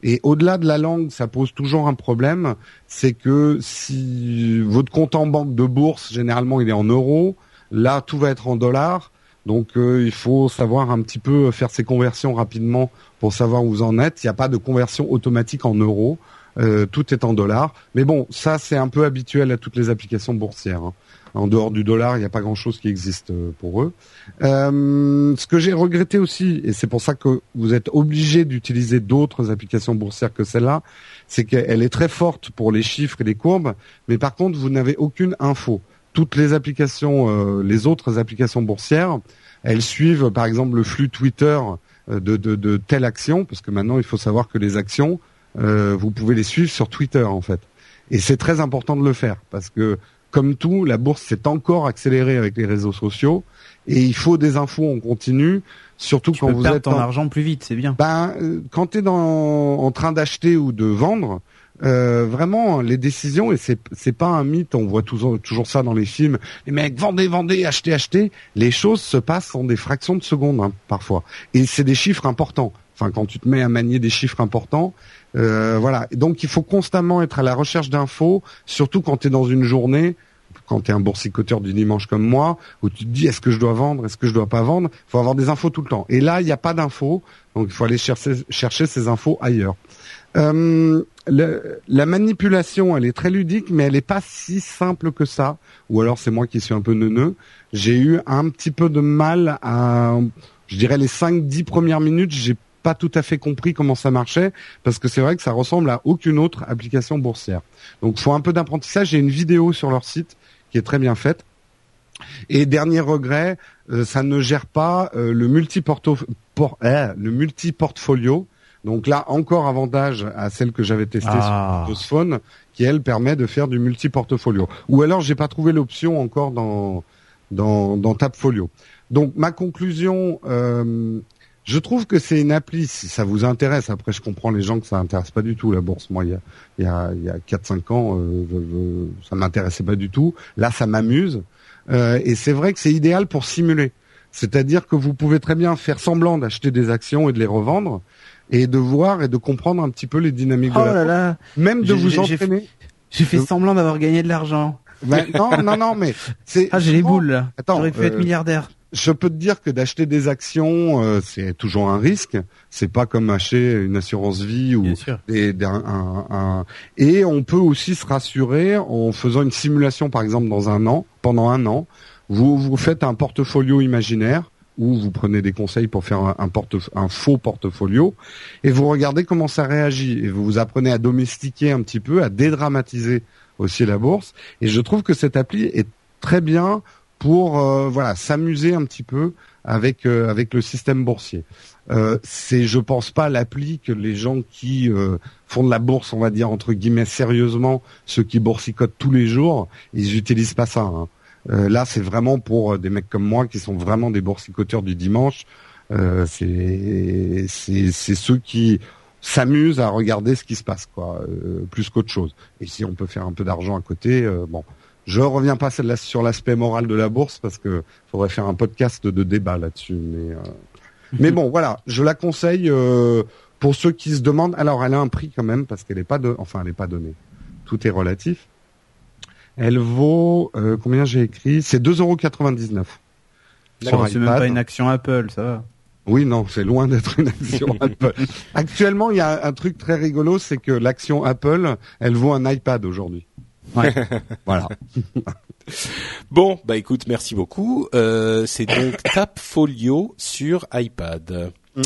Et au-delà de la langue, ça pose toujours un problème, c'est que si votre compte en banque de bourse, généralement, il est en euros, là, tout va être en dollars. Donc, euh, il faut savoir un petit peu faire ces conversions rapidement pour savoir où vous en êtes. Il n'y a pas de conversion automatique en euros. Euh, tout est en dollars. Mais bon, ça, c'est un peu habituel à toutes les applications boursières. Hein en dehors du dollar, il n'y a pas grand-chose qui existe euh, pour eux. Euh, ce que j'ai regretté aussi, et c'est pour ça que vous êtes obligé d'utiliser d'autres applications boursières que celle-là, c'est qu'elle est très forte pour les chiffres et les courbes, mais par contre, vous n'avez aucune info. Toutes les applications, les autres applications boursières, elles suivent par exemple le flux Twitter de, de, de telle action, parce que maintenant il faut savoir que les actions, vous pouvez les suivre sur Twitter en fait. Et c'est très important de le faire parce que comme tout, la bourse s'est encore accélérée avec les réseaux sociaux et il faut des infos en continu, surtout quand vous êtes en argent plus vite, c'est bien. Ben, euh, quand tu es dans, en train d'acheter ou de vendre, euh, vraiment les décisions et c'est c'est pas un mythe, on voit toujours toujours ça dans les films. Les mecs vendez, vendez, achetez, achetez. Les choses se passent en des fractions de secondes hein, parfois et c'est des chiffres importants. Enfin, quand tu te mets à manier des chiffres importants, euh, voilà. Donc il faut constamment être à la recherche d'infos, surtout quand tu es dans une journée, quand tu es un boursicoteur du dimanche comme moi, où tu te dis est-ce que je dois vendre, est-ce que je dois pas vendre? Il faut avoir des infos tout le temps. Et là, il n'y a pas d'infos, donc il faut aller chercher, chercher ces infos ailleurs. Euh, la manipulation, elle est très ludique, mais elle n'est pas si simple que ça. Ou alors c'est moi qui suis un peu neuneux. J'ai eu un petit peu de mal à, je dirais les 5-10 premières minutes, j'ai pas tout à fait compris comment ça marchait parce que c'est vrai que ça ressemble à aucune autre application boursière. Donc, il faut un peu d'apprentissage. J'ai une vidéo sur leur site qui est très bien faite. Et dernier regret, euh, ça ne gère pas euh, le multi eh, le multi-portfolio. Donc là, encore avantage à celle que j'avais testée ah. sur Phone, qui elle permet de faire du multi-portfolio. Ou alors, j'ai pas trouvé l'option encore dans dans, dans Tapfolio. Donc ma conclusion, euh, je trouve que c'est une appli, si ça vous intéresse. Après, je comprends les gens que ça intéresse pas du tout la bourse. Moi, il y a, il y a, il y a 4-5 ans, euh, ça m'intéressait pas du tout. Là, ça m'amuse. Euh, et c'est vrai que c'est idéal pour simuler. C'est-à-dire que vous pouvez très bien faire semblant d'acheter des actions et de les revendre et de voir et de comprendre un petit peu les dynamiques de oh la là là. Même de vous entraîner. J'ai fait semblant d'avoir gagné de l'argent. Ben, non, non, non, mais c'est. Ah, j'ai les boules là. J'aurais pu être euh, milliardaire je peux te dire que d'acheter des actions, euh, c'est toujours un risque. C'est pas comme acheter une assurance vie ou des, un, un, et on peut aussi se rassurer en faisant une simulation, par exemple, dans un an, pendant un an, vous vous faites un portfolio imaginaire ou vous prenez des conseils pour faire un, un, un faux portfolio et vous regardez comment ça réagit et vous vous apprenez à domestiquer un petit peu, à dédramatiser aussi la bourse. Et je trouve que cette appli est très bien pour euh, voilà s'amuser un petit peu avec euh, avec le système boursier. Euh, c'est je pense pas l'appli que les gens qui euh, font de la bourse, on va dire entre guillemets sérieusement, ceux qui boursicotent tous les jours, ils utilisent pas ça. Hein. là, c'est vraiment pour des mecs comme moi qui sont vraiment des boursicoteurs du dimanche. c'est c'est ceux qui s'amusent à regarder ce qui se passe, quoi, plus qu'autre chose. Et si on peut faire un peu d'argent à côté, bon. Je reviens pas sur l'aspect moral de la bourse parce que faudrait faire un podcast de débat là-dessus. Mais, euh, mais bon, voilà, je la conseille euh, pour ceux qui se demandent. Alors, elle a un prix quand même parce qu'elle est pas de, enfin, elle est pas donnée. Tout est relatif. Elle vaut euh, combien j'ai écrit? C'est 2,99€. D'accord, c'est même pas une action Apple, ça va. Oui, non, c'est loin d'être une action Apple. Actuellement, il y a un truc très rigolo, c'est que l'action Apple, elle vaut un iPad aujourd'hui. Ouais. voilà. bon, bah écoute, merci beaucoup. Euh, c'est donc Tapfolio sur iPad. Mm.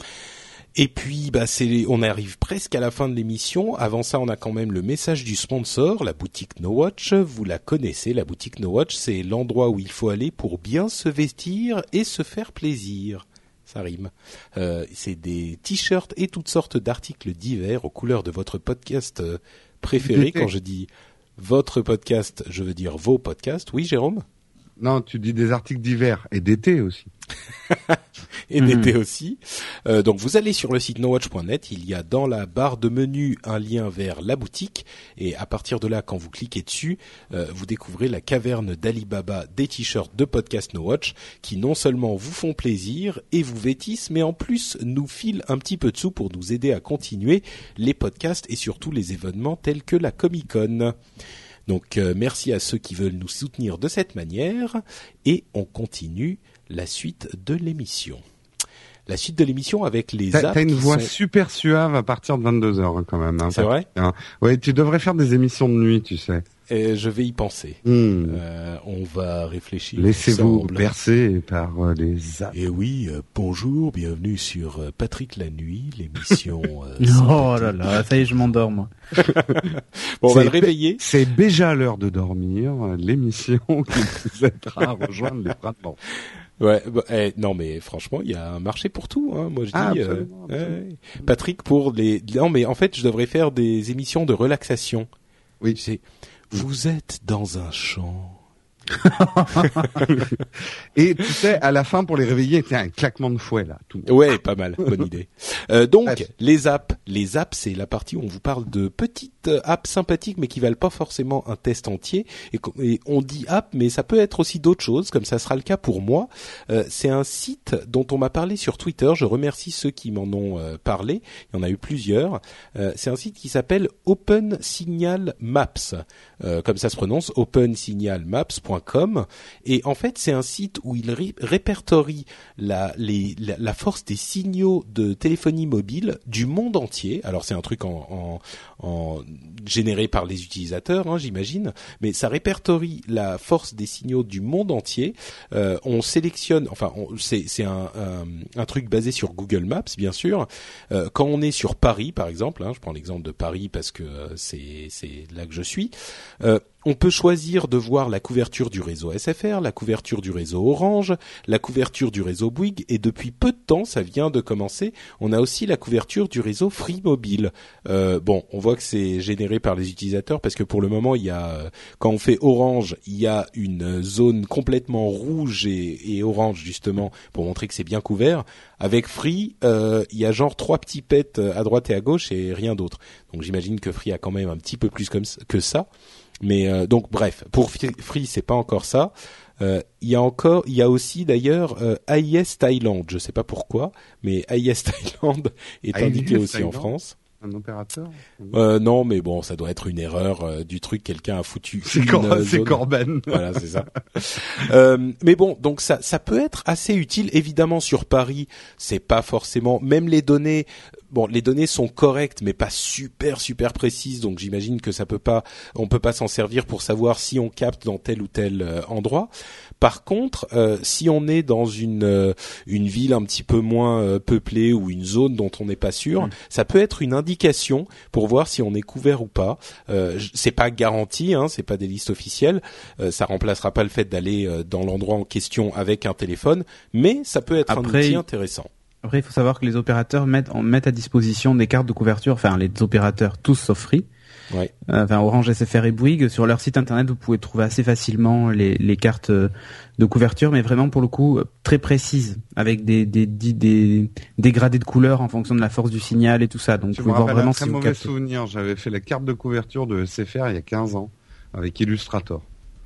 Et puis, bah, c'est, on arrive presque à la fin de l'émission. Avant ça, on a quand même le message du sponsor, la boutique No Watch. Vous la connaissez, la boutique No Watch, c'est l'endroit où il faut aller pour bien se vestir et se faire plaisir. Ça rime. Euh, c'est des t-shirts et toutes sortes d'articles divers aux couleurs de votre podcast euh, préféré. Quand je dis votre podcast, je veux dire vos podcasts. Oui, Jérôme? Non, tu dis des articles d'hiver et d'été aussi. et d'été mhm. aussi. Euh, donc vous allez sur le site nowatch.net, il y a dans la barre de menu un lien vers la boutique et à partir de là, quand vous cliquez dessus, euh, vous découvrez la caverne d'Alibaba des t-shirts de podcast Nowatch qui non seulement vous font plaisir et vous vêtissent, mais en plus nous filent un petit peu de sous pour nous aider à continuer les podcasts et surtout les événements tels que la Comic Con. Donc euh, merci à ceux qui veulent nous soutenir de cette manière et on continue la suite de l'émission. La suite de l'émission avec les apps. T'as une voix super suave à partir de 22 h hein, quand même. Hein, C'est vrai. Oui, tu devrais faire des émissions de nuit, tu sais. Et je vais y penser. Hmm. Euh, on va réfléchir. Laissez-vous bercer par euh, les apps. Et oui, euh, bonjour, bienvenue sur Patrick la nuit, l'émission. oh là là, ça y est, je m'endors moi. bon, on va le réveiller. C'est déjà l'heure de dormir, l'émission qui vous aidera à rejoindre les bras Ouais, bah, eh, non mais franchement, il y a un marché pour tout. Hein. Moi je ah, dis, euh, Patrick pour les. Non mais en fait, je devrais faire des émissions de relaxation. Oui. C'est. Vous êtes dans un champ et tu sais, à la fin, pour les réveiller, c'est un claquement de fouet là. Tout. Ouais, pas mal, bonne idée. Euh, donc, les apps, les apps, c'est la partie où on vous parle de petites apps sympathiques, mais qui valent pas forcément un test entier. Et, on dit app, mais ça peut être aussi d'autres choses, comme ça sera le cas pour moi. Euh, c'est un site dont on m'a parlé sur Twitter. Je remercie ceux qui m'en ont euh, parlé. Il y en a eu plusieurs. C'est un site qui s'appelle Open Signal Maps, comme ça se prononce, et en fait c'est un site où il répertorie la, force des signaux de téléphonie mobile du monde entier. Alors c'est un truc en, généré par les utilisateurs, hein, j'imagine, mais ça répertorie la force des signaux du monde entier. Euh, on sélectionne, enfin c'est un, truc basé sur Google Maps bien sûr. Euh, quand on est sur Paris par exemple, hein, je prends l'exemple de Paris parce que euh, c'est là que je suis. On peut choisir de voir la couverture du réseau SFR, la couverture du réseau Orange, la couverture du réseau Bouygues et depuis peu de temps, ça vient de commencer, on a aussi la couverture du réseau Free Mobile. Euh, bon, on voit que c'est généré par les utilisateurs parce que pour le moment, il y a quand on fait Orange, il y a une zone complètement rouge et, orange justement pour montrer que c'est bien couvert. Avec Free, euh, il y a genre trois petits pets à droite et à gauche et rien d'autre. Donc j'imagine que Free a quand même un petit peu plus comme que ça. Mais euh, donc bref, pour Free, c'est pas encore ça. Euh, il y a encore, il y a aussi d'ailleurs euh, AIS Thailand. Je sais pas pourquoi, mais AIS Thailand est indiqué aussi en France. Un opérateur euh, Non, mais bon, ça doit être une erreur euh, du truc. Quelqu'un a foutu. C'est Corben. voilà, c'est ça. mais bon, donc ça, ça peut être assez utile. Évidemment, sur Paris, c'est pas forcément. Même les données bon, les données sont correctes, mais pas super super précises, donc j'imagine que ça peut pas, on peut pas s'en servir pour savoir si on capte dans tel ou tel euh, endroit. Par contre, euh, si on est dans une euh, une ville un petit peu moins peuplée ou une zone dont on n'est pas sûr, mm. ça peut être une indication pour voir si on est couvert ou pas. Euh, c'est pas garanti, hein, c'est pas des listes officielles. ça remplacera pas le fait d'aller dans l'endroit en question avec un téléphone, mais ça peut être un outil intéressant. Après, il faut savoir que les opérateurs mettent, mettent à disposition des cartes de couverture, enfin les opérateurs tous sauf Free. Ouais. Euh, enfin Orange, SFR et Bouygues sur leur site internet, vous pouvez trouver assez facilement les, les cartes euh, de couverture, mais vraiment pour le coup très précises, avec des, des, des, dégradés de couleurs en fonction de la force du signal et tout ça. Donc vous pouvez voir vraiment un très mauvais souvenir. J'avais fait la carte de couverture de SFR il y a 15 ans avec Illustrator.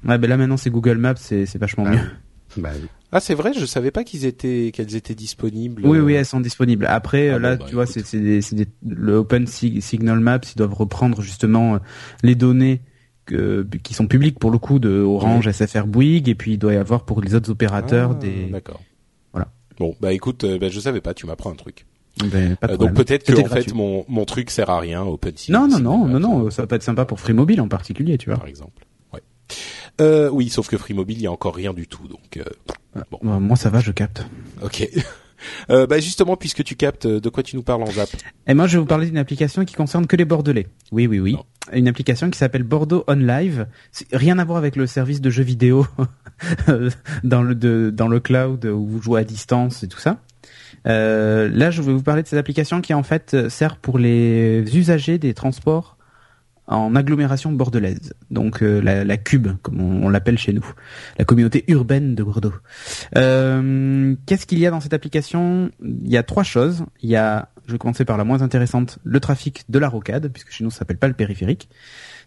Ouais, ben là maintenant c'est Google Maps, c'est vachement bah mieux. Bah oui. Ah c'est vrai, je savais pas qu'ils étaient qu'elles étaient disponibles. Oui oui, elles sont disponibles. Après ah là, bah, tu vois, c'est c'est le Open Signal Maps, ils doivent reprendre justement euh, les données que, qui sont publiques pour le coup de Orange, SFR, Bouygues, et puis il doit y avoir pour les autres opérateurs ah, des. D'accord. Voilà. Bon bah écoute, euh, bah, je savais pas, tu m'apprends un truc. Ben, pas euh, donc peut-être que en fait mon mon truc sert à rien Open Signal. Non non non non non, ça va pas être sympa pour Free Mobile en particulier, tu vois. Par exemple. Ouais. Euh, oui, sauf que Free Mobile, il y a encore rien du tout, donc. Euh, bon. Moi, ça va, je capte. Ok. Euh, bah justement, puisque tu captes, de quoi tu nous parles en Zap? Et moi, je vais vous parler d'une application qui concerne que les Bordelais. Oui, oui, oui. Une application qui s'appelle Bordeaux On Live. Rien à voir avec le service de jeux vidéo dans le de, dans le cloud où vous jouez à distance et tout ça. Euh, là, je vais vous parler de cette application qui en fait sert pour les usagers des transports en agglomération bordelaise, donc euh, la, la, Cube, comme on, l'appelle chez nous, la communauté urbaine de Bordeaux. Euh, Qu'est-ce qu'il y a dans cette application? Il y a trois choses. Il y a, je vais commencer par la moins intéressante, le trafic de la rocade, puisque chez nous ça s'appelle pas le périphérique.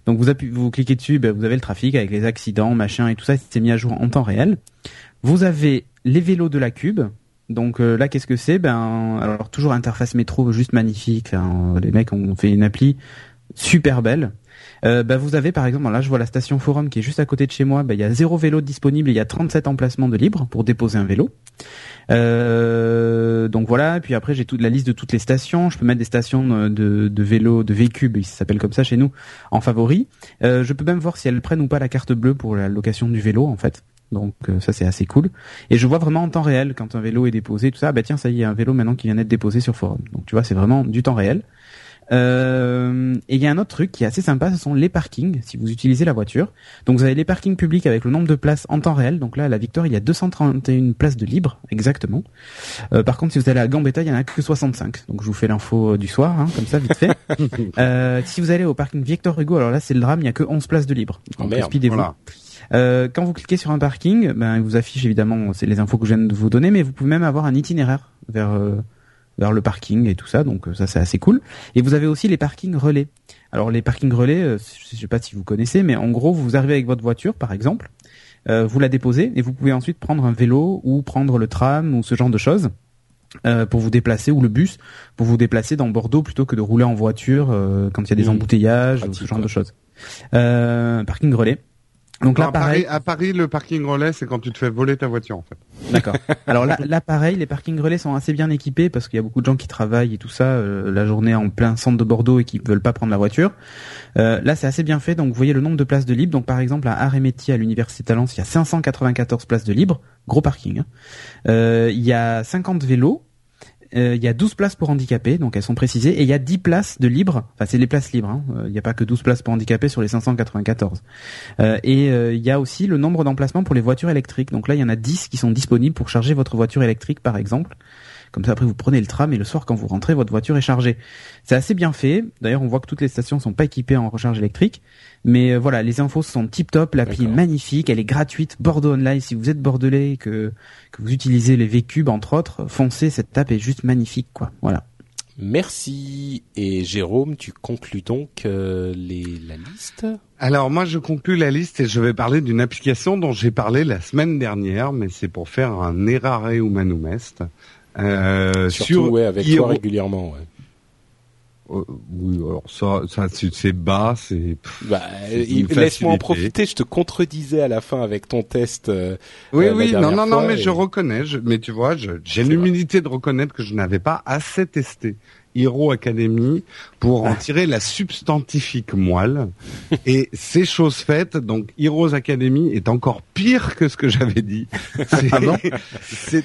Donc vous, vous cliquez dessus, ben, vous avez le trafic avec les accidents, machin et tout ça, c'est mis à jour en temps réel. Vous avez les vélos de la Cube, donc euh, là, qu'est-ce que c'est? Ben, alors toujours interface métro juste magnifique. Hein. Les mecs ont fait une appli super belle. Euh, bah, vous avez par exemple, là je vois la station Forum qui est juste à côté de chez moi, bah, il y a zéro vélo disponible, il y a 37 emplacements de libre pour déposer un vélo. Euh, donc voilà, puis après j'ai toute la liste de toutes les stations, je peux mettre des stations de, vélo, de V-Cube, il s'appelle comme ça chez nous, en favori. Euh, je peux même voir si elles prennent ou pas la carte bleue pour la location du vélo en fait. Donc euh, ça c'est assez cool. Et je vois vraiment en temps réel quand un vélo est déposé, tout ça. Bah tiens, ça y est, un vélo maintenant qui vient d'être déposé sur forum. Donc tu vois, c'est vraiment du temps réel. Euh, et il y a un autre truc qui est assez sympa, ce sont les parkings, si vous utilisez la voiture. Donc vous avez les parkings publics avec le nombre de places en temps réel. Donc là, à la Victoire, il y a 231 places de libre, exactement. Euh, par contre, si vous allez à Gambetta, il y en a que 65. Donc je vous fais l'info du soir, hein, comme ça, vite fait. euh, si vous allez au parking Victor Hugo, alors là, c'est le drame, il y a que 11 places de libre. Donc, oh voilà. Euh, quand vous cliquez sur un parking, ben, il vous affiche évidemment c'est les infos que je viens de vous donner, mais vous pouvez même avoir un itinéraire vers euh, vers le parking et tout ça, donc euh, ça c'est assez cool. Et vous avez aussi les parkings relais. Alors les parkings relais, euh, je sais pas si vous connaissez, mais en gros vous arrivez avec votre voiture par exemple, euh, vous la déposez et vous pouvez ensuite prendre un vélo ou prendre le tram ou ce genre de choses. pour vous déplacer ou le bus pour vous déplacer dans Bordeaux plutôt que de rouler en voiture quand il y a des mmh. embouteillages ou ce genre de choses. parking relais. Donc là, pareil, à Paris, le parking relais, c'est quand tu te fais voler ta voiture, en fait. D'accord. Alors là, là, pareil, les parkings relais sont assez bien équipés parce qu'il y a beaucoup de gens qui travaillent et tout ça euh, la journée en plein centre de Bordeaux et qui veulent pas prendre la voiture. Euh, là, c'est assez bien fait. Donc, vous voyez le nombre de places de libre. Donc, par exemple, à Arts-et-Métiers, à l'Université Talence, il y a 594 places de libre. Gros parking. Hein. Euh, il y a 50 vélos il y a 12 places pour handicapés, donc elles sont précisées, et il y a 10 places de libres, enfin c'est les places libres, hein. euh, il n'y a pas que 12 places pour handicapés sur les 594. Euh, et il y a aussi le nombre d'emplacements pour les voitures électriques, donc là il y en a 10 qui sont disponibles pour charger votre voiture électrique par exemple. Comme ça, après, vous prenez le tram et le soir, quand vous rentrez, votre voiture est chargée. C'est assez bien fait. D'ailleurs, on voit que toutes les stations sont pas équipées en recharge électrique. Mais euh, voilà, les infos sont tip top. L'appli est magnifique. Elle est gratuite. Bordeaux Online. Si vous êtes bordelais et que, que vous utilisez les V-Cube, entre autres, foncez. Cette app est juste magnifique, quoi. Voilà. Merci. Et Jérôme, tu conclus donc euh, les, la liste? Alors moi, je conclus la liste et je vais parler d'une application dont j'ai parlé la semaine dernière, mais c'est pour faire un errare humanum est. Euh, Surtout, sur ouais, avec toi régulièrement. Ouais. Euh, oui, alors ça, ça c'est bas, c'est. Bah, laisse-moi en profiter. Je te contredisais à la fin avec ton test. Euh, oui, euh, oui, non, non, non, mais je reconnais. Je, mais tu vois, j'ai l'humilité de reconnaître que je n'avais pas assez testé. Hero Academy pour en tirer la substantifique moelle. Et c'est chose faite, donc Heroes Academy est encore pire que ce que j'avais dit. Ah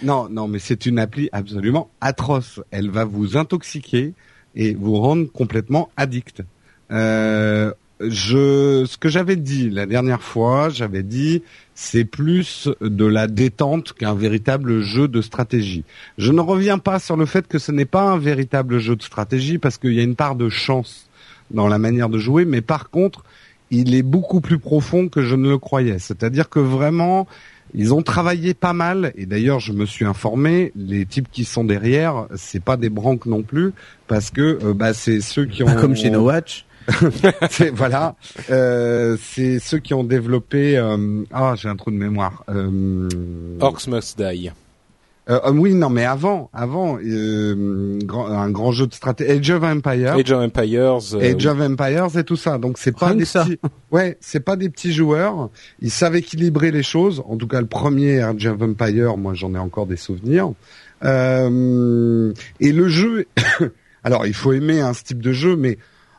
non, non, mais c'est une appli absolument atroce. Elle va vous intoxiquer et vous rendre complètement addict. Euh, je, ce que j'avais dit la dernière fois, j'avais dit c'est plus de la détente qu'un véritable jeu de stratégie. Je ne reviens pas sur le fait que ce n'est pas un véritable jeu de stratégie parce qu'il y a une part de chance dans la manière de jouer, mais par contre, il est beaucoup plus profond que je ne le croyais. C'est-à-dire que vraiment, ils ont travaillé pas mal, et d'ailleurs je me suis informé, les types qui sont derrière, c'est pas des branques non plus, parce que euh, bah, c'est ceux qui ont... Comme chez No Watch voilà, euh, c'est ceux qui ont développé. Euh, ah, j'ai un trou de mémoire. Euh, Orcs Must Die. Euh, euh, oui, non, mais avant, avant, euh, un grand jeu de stratégie, Age of Empires, Age of Empires, Age of Empires et tout ça. Donc c'est pas des petits, ouais, c'est pas des petits joueurs. Ils savent équilibrer les choses. En tout cas, le premier Age of Empires, moi, j'en ai encore des souvenirs. et le jeu, alors il faut aimer un ce type de jeu, mais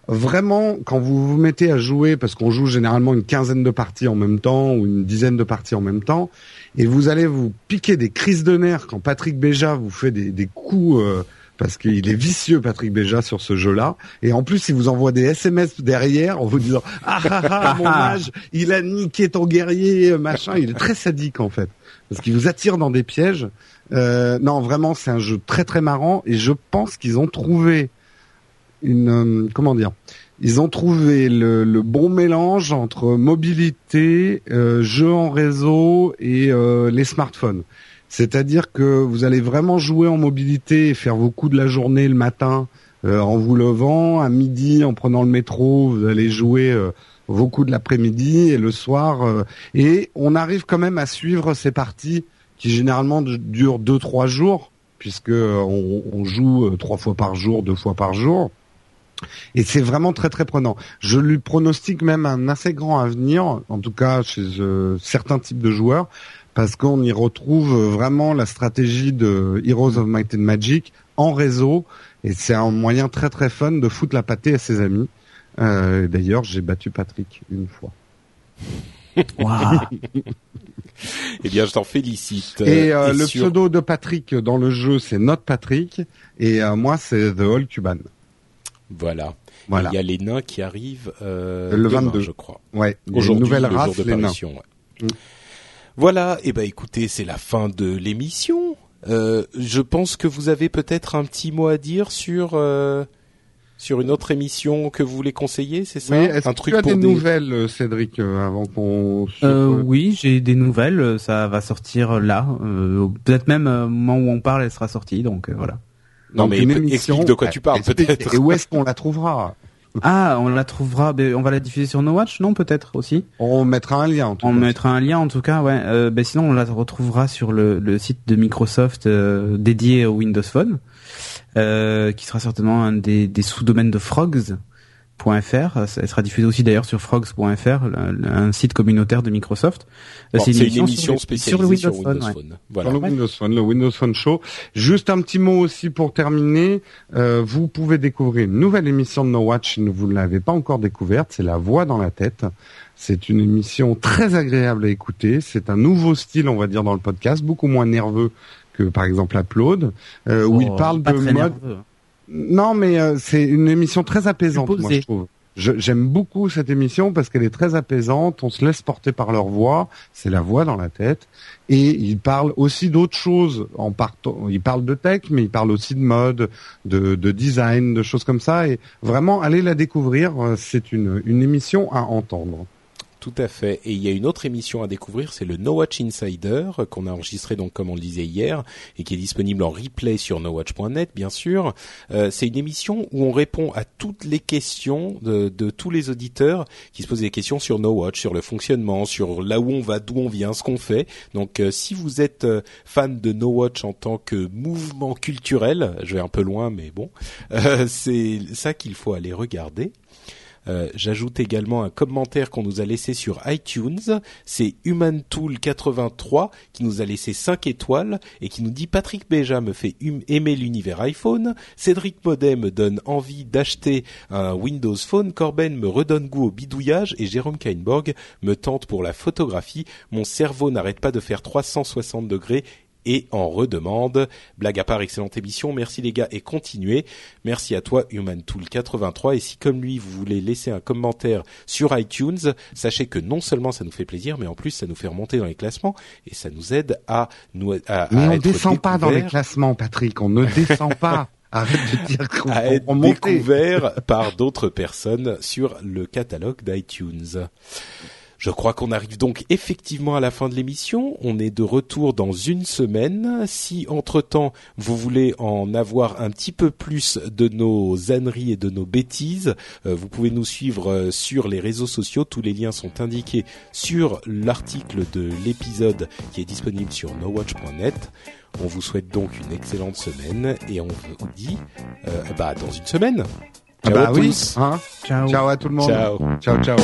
vraiment, quand vous vous mettez à jouer, parce qu'on joue généralement une quinzaine de parties en même temps ou une dizaine de parties en même temps, et vous allez vous piquer des crises de nerfs quand Patrick Béja vous fait des, des coups. Euh, parce qu'il est vicieux Patrick Béja sur ce jeu-là et en plus il vous envoie des SMS derrière en vous disant ah ah ah mon mage il a niqué ton guerrier machin il est très sadique en fait parce qu'il vous attire dans des pièges euh, non vraiment c'est un jeu très très marrant et je pense qu'ils ont trouvé une euh, comment dire ils ont trouvé le, le bon mélange entre mobilité, euh, jeux en réseau et euh, les smartphones. C'est-à-dire que vous allez vraiment jouer en mobilité et faire vos coups de la journée le matin euh, en vous levant, à midi en prenant le métro, vous allez jouer euh, vos coups de l'après-midi et le soir. Euh, et on arrive quand même à suivre ces parties qui généralement durent deux trois jours puisque on, on joue trois fois par jour, deux fois par jour. Et c'est vraiment très très prenant. Je lui pronostique même un assez grand avenir, en tout cas chez euh, certains types de joueurs, parce qu'on y retrouve vraiment la stratégie de Heroes of Might and Magic en réseau, et c'est un moyen très très fun de foutre la pâtée à ses amis. Euh, D'ailleurs, j'ai battu Patrick une fois. Waouh eh bien, je t'en félicite. Et, euh, et le sur... pseudo de Patrick dans le jeu, c'est Not Patrick, et euh, moi, c'est The All Cuban. Voilà. voilà. Il y a les nains qui arrivent euh, le demain, 22, je crois. Ouais. Aujourd'hui, nouvelle le race, jour de parution. Ouais. Mm. Voilà. Et eh ben, écoutez, c'est la fin de l'émission. Euh, je pense que vous avez peut-être un petit mot à dire sur euh, sur une autre émission que vous voulez conseiller, c'est ça? Oui, est-ce Un que truc tu as pour des des nouvelles, euh, Cédric, euh, avant qu'on... euh, Oui, j'ai des nouvelles. Ça va sortir là. Euh, Peut-être même au moment où on parle, elle sera sortie. Donc euh, voilà. Non, Donc, mais une explique de quoi tu parles, peut-être. Et où est-ce qu'on la trouvera Ah, on la trouvera. ben, on va la diffuser sur No Watch, non Peut-être aussi? On mettra un lien, en tout On cas. mettra un lien en tout cas, ouais. Euh, ben sinon, on la retrouvera sur le, le site de Microsoft euh, dédié au Windows Phone, euh, qui sera certainement un des, des sous-domaines de Frogs. .fr, elle sera diffusée aussi d'ailleurs sur frogs.fr, un site communautaire de Microsoft. Bon, c'est une émission sur le- spécialisée sur le Windows, Phone. Phone. ouais. Phone. Voilà. Sur le Windows Phone, le Windows Phone Show. Juste un petit mot aussi pour terminer. Euh, vous pouvez découvrir une nouvelle émission de No Watch si vous ne l'avez pas encore découverte. C'est La Voix dans la tête. C'est une émission très agréable à écouter. C'est un nouveau style, on va dire, dans le podcast, beaucoup moins nerveux que par exemple Upload, euh, où Oh, il parle pas de très mode. nerveux. Non, mais euh, c'est une émission très apaisante, moi je trouve. J'aime beaucoup cette émission parce qu'elle est très apaisante. On se laisse porter par leur voix. C'est la voix dans la tête. Et ils parlent aussi d'autres choses. En partant, ils parlent de tech, mais ils parlent aussi de mode, de, de design, de choses comme ça. Et vraiment, allez la découvrir. Euh, C'est une, une émission à entendre. Tout à fait. Et il y a une autre émission à découvrir, c'est le No Watch Insider qu'on a enregistré donc comme on le disait hier et qui est disponible en replay sur nowatch.net bien sûr. Euh, c'est une émission où on répond à toutes les questions de, tous les auditeurs qui se posent des questions sur No Watch, sur le fonctionnement, sur là où on va, d'où on vient, ce qu'on fait. Donc euh, si vous êtes euh, fan de No Watch en tant que mouvement culturel, je vais un peu loin mais bon, c'est ça qu'il faut aller regarder. Euh, J'ajoute également un commentaire qu'on nous a laissé sur iTunes. C'est HumanTool83 qui nous a laissé 5 étoiles et qui nous dit Patrick Béja me fait hum- aimer l'univers iPhone. Cédric Modet me donne envie d'acheter un Windows Phone. Corben me redonne goût au bidouillage et Jérôme Kainborg me tente pour la photographie. Mon cerveau n'arrête pas de faire 360 degrés et en redemande. Blague à part, excellente émission. Merci les gars et continuez. Merci à toi HumanTool83 et si comme lui vous voulez laisser un commentaire sur iTunes, sachez que non seulement ça nous fait plaisir, mais en plus ça nous fait remonter dans les classements et ça nous aide à nous à, Mais à on être descend pas dans les classements, Patrick. On ne descend pas. Arrête de dire qu'on à être on monte. découvert par d'autres personnes sur le catalogue d'iTunes. Je crois qu'on arrive donc effectivement à la fin de l'émission. On est de retour dans une semaine. Si entre-temps vous voulez en avoir un petit peu plus de nos âneries et de nos bêtises, euh, vous pouvez nous suivre euh, sur les réseaux sociaux. Tous les liens sont indiqués sur l'article de l'épisode qui est disponible sur nowatch.net. On vous souhaite donc une excellente semaine et on vous dit euh, bah dans une semaine. Ah Ciao bah à oui. tous. Hein Ciao. ciao à tout le monde. Ciao. Ciao, ciao.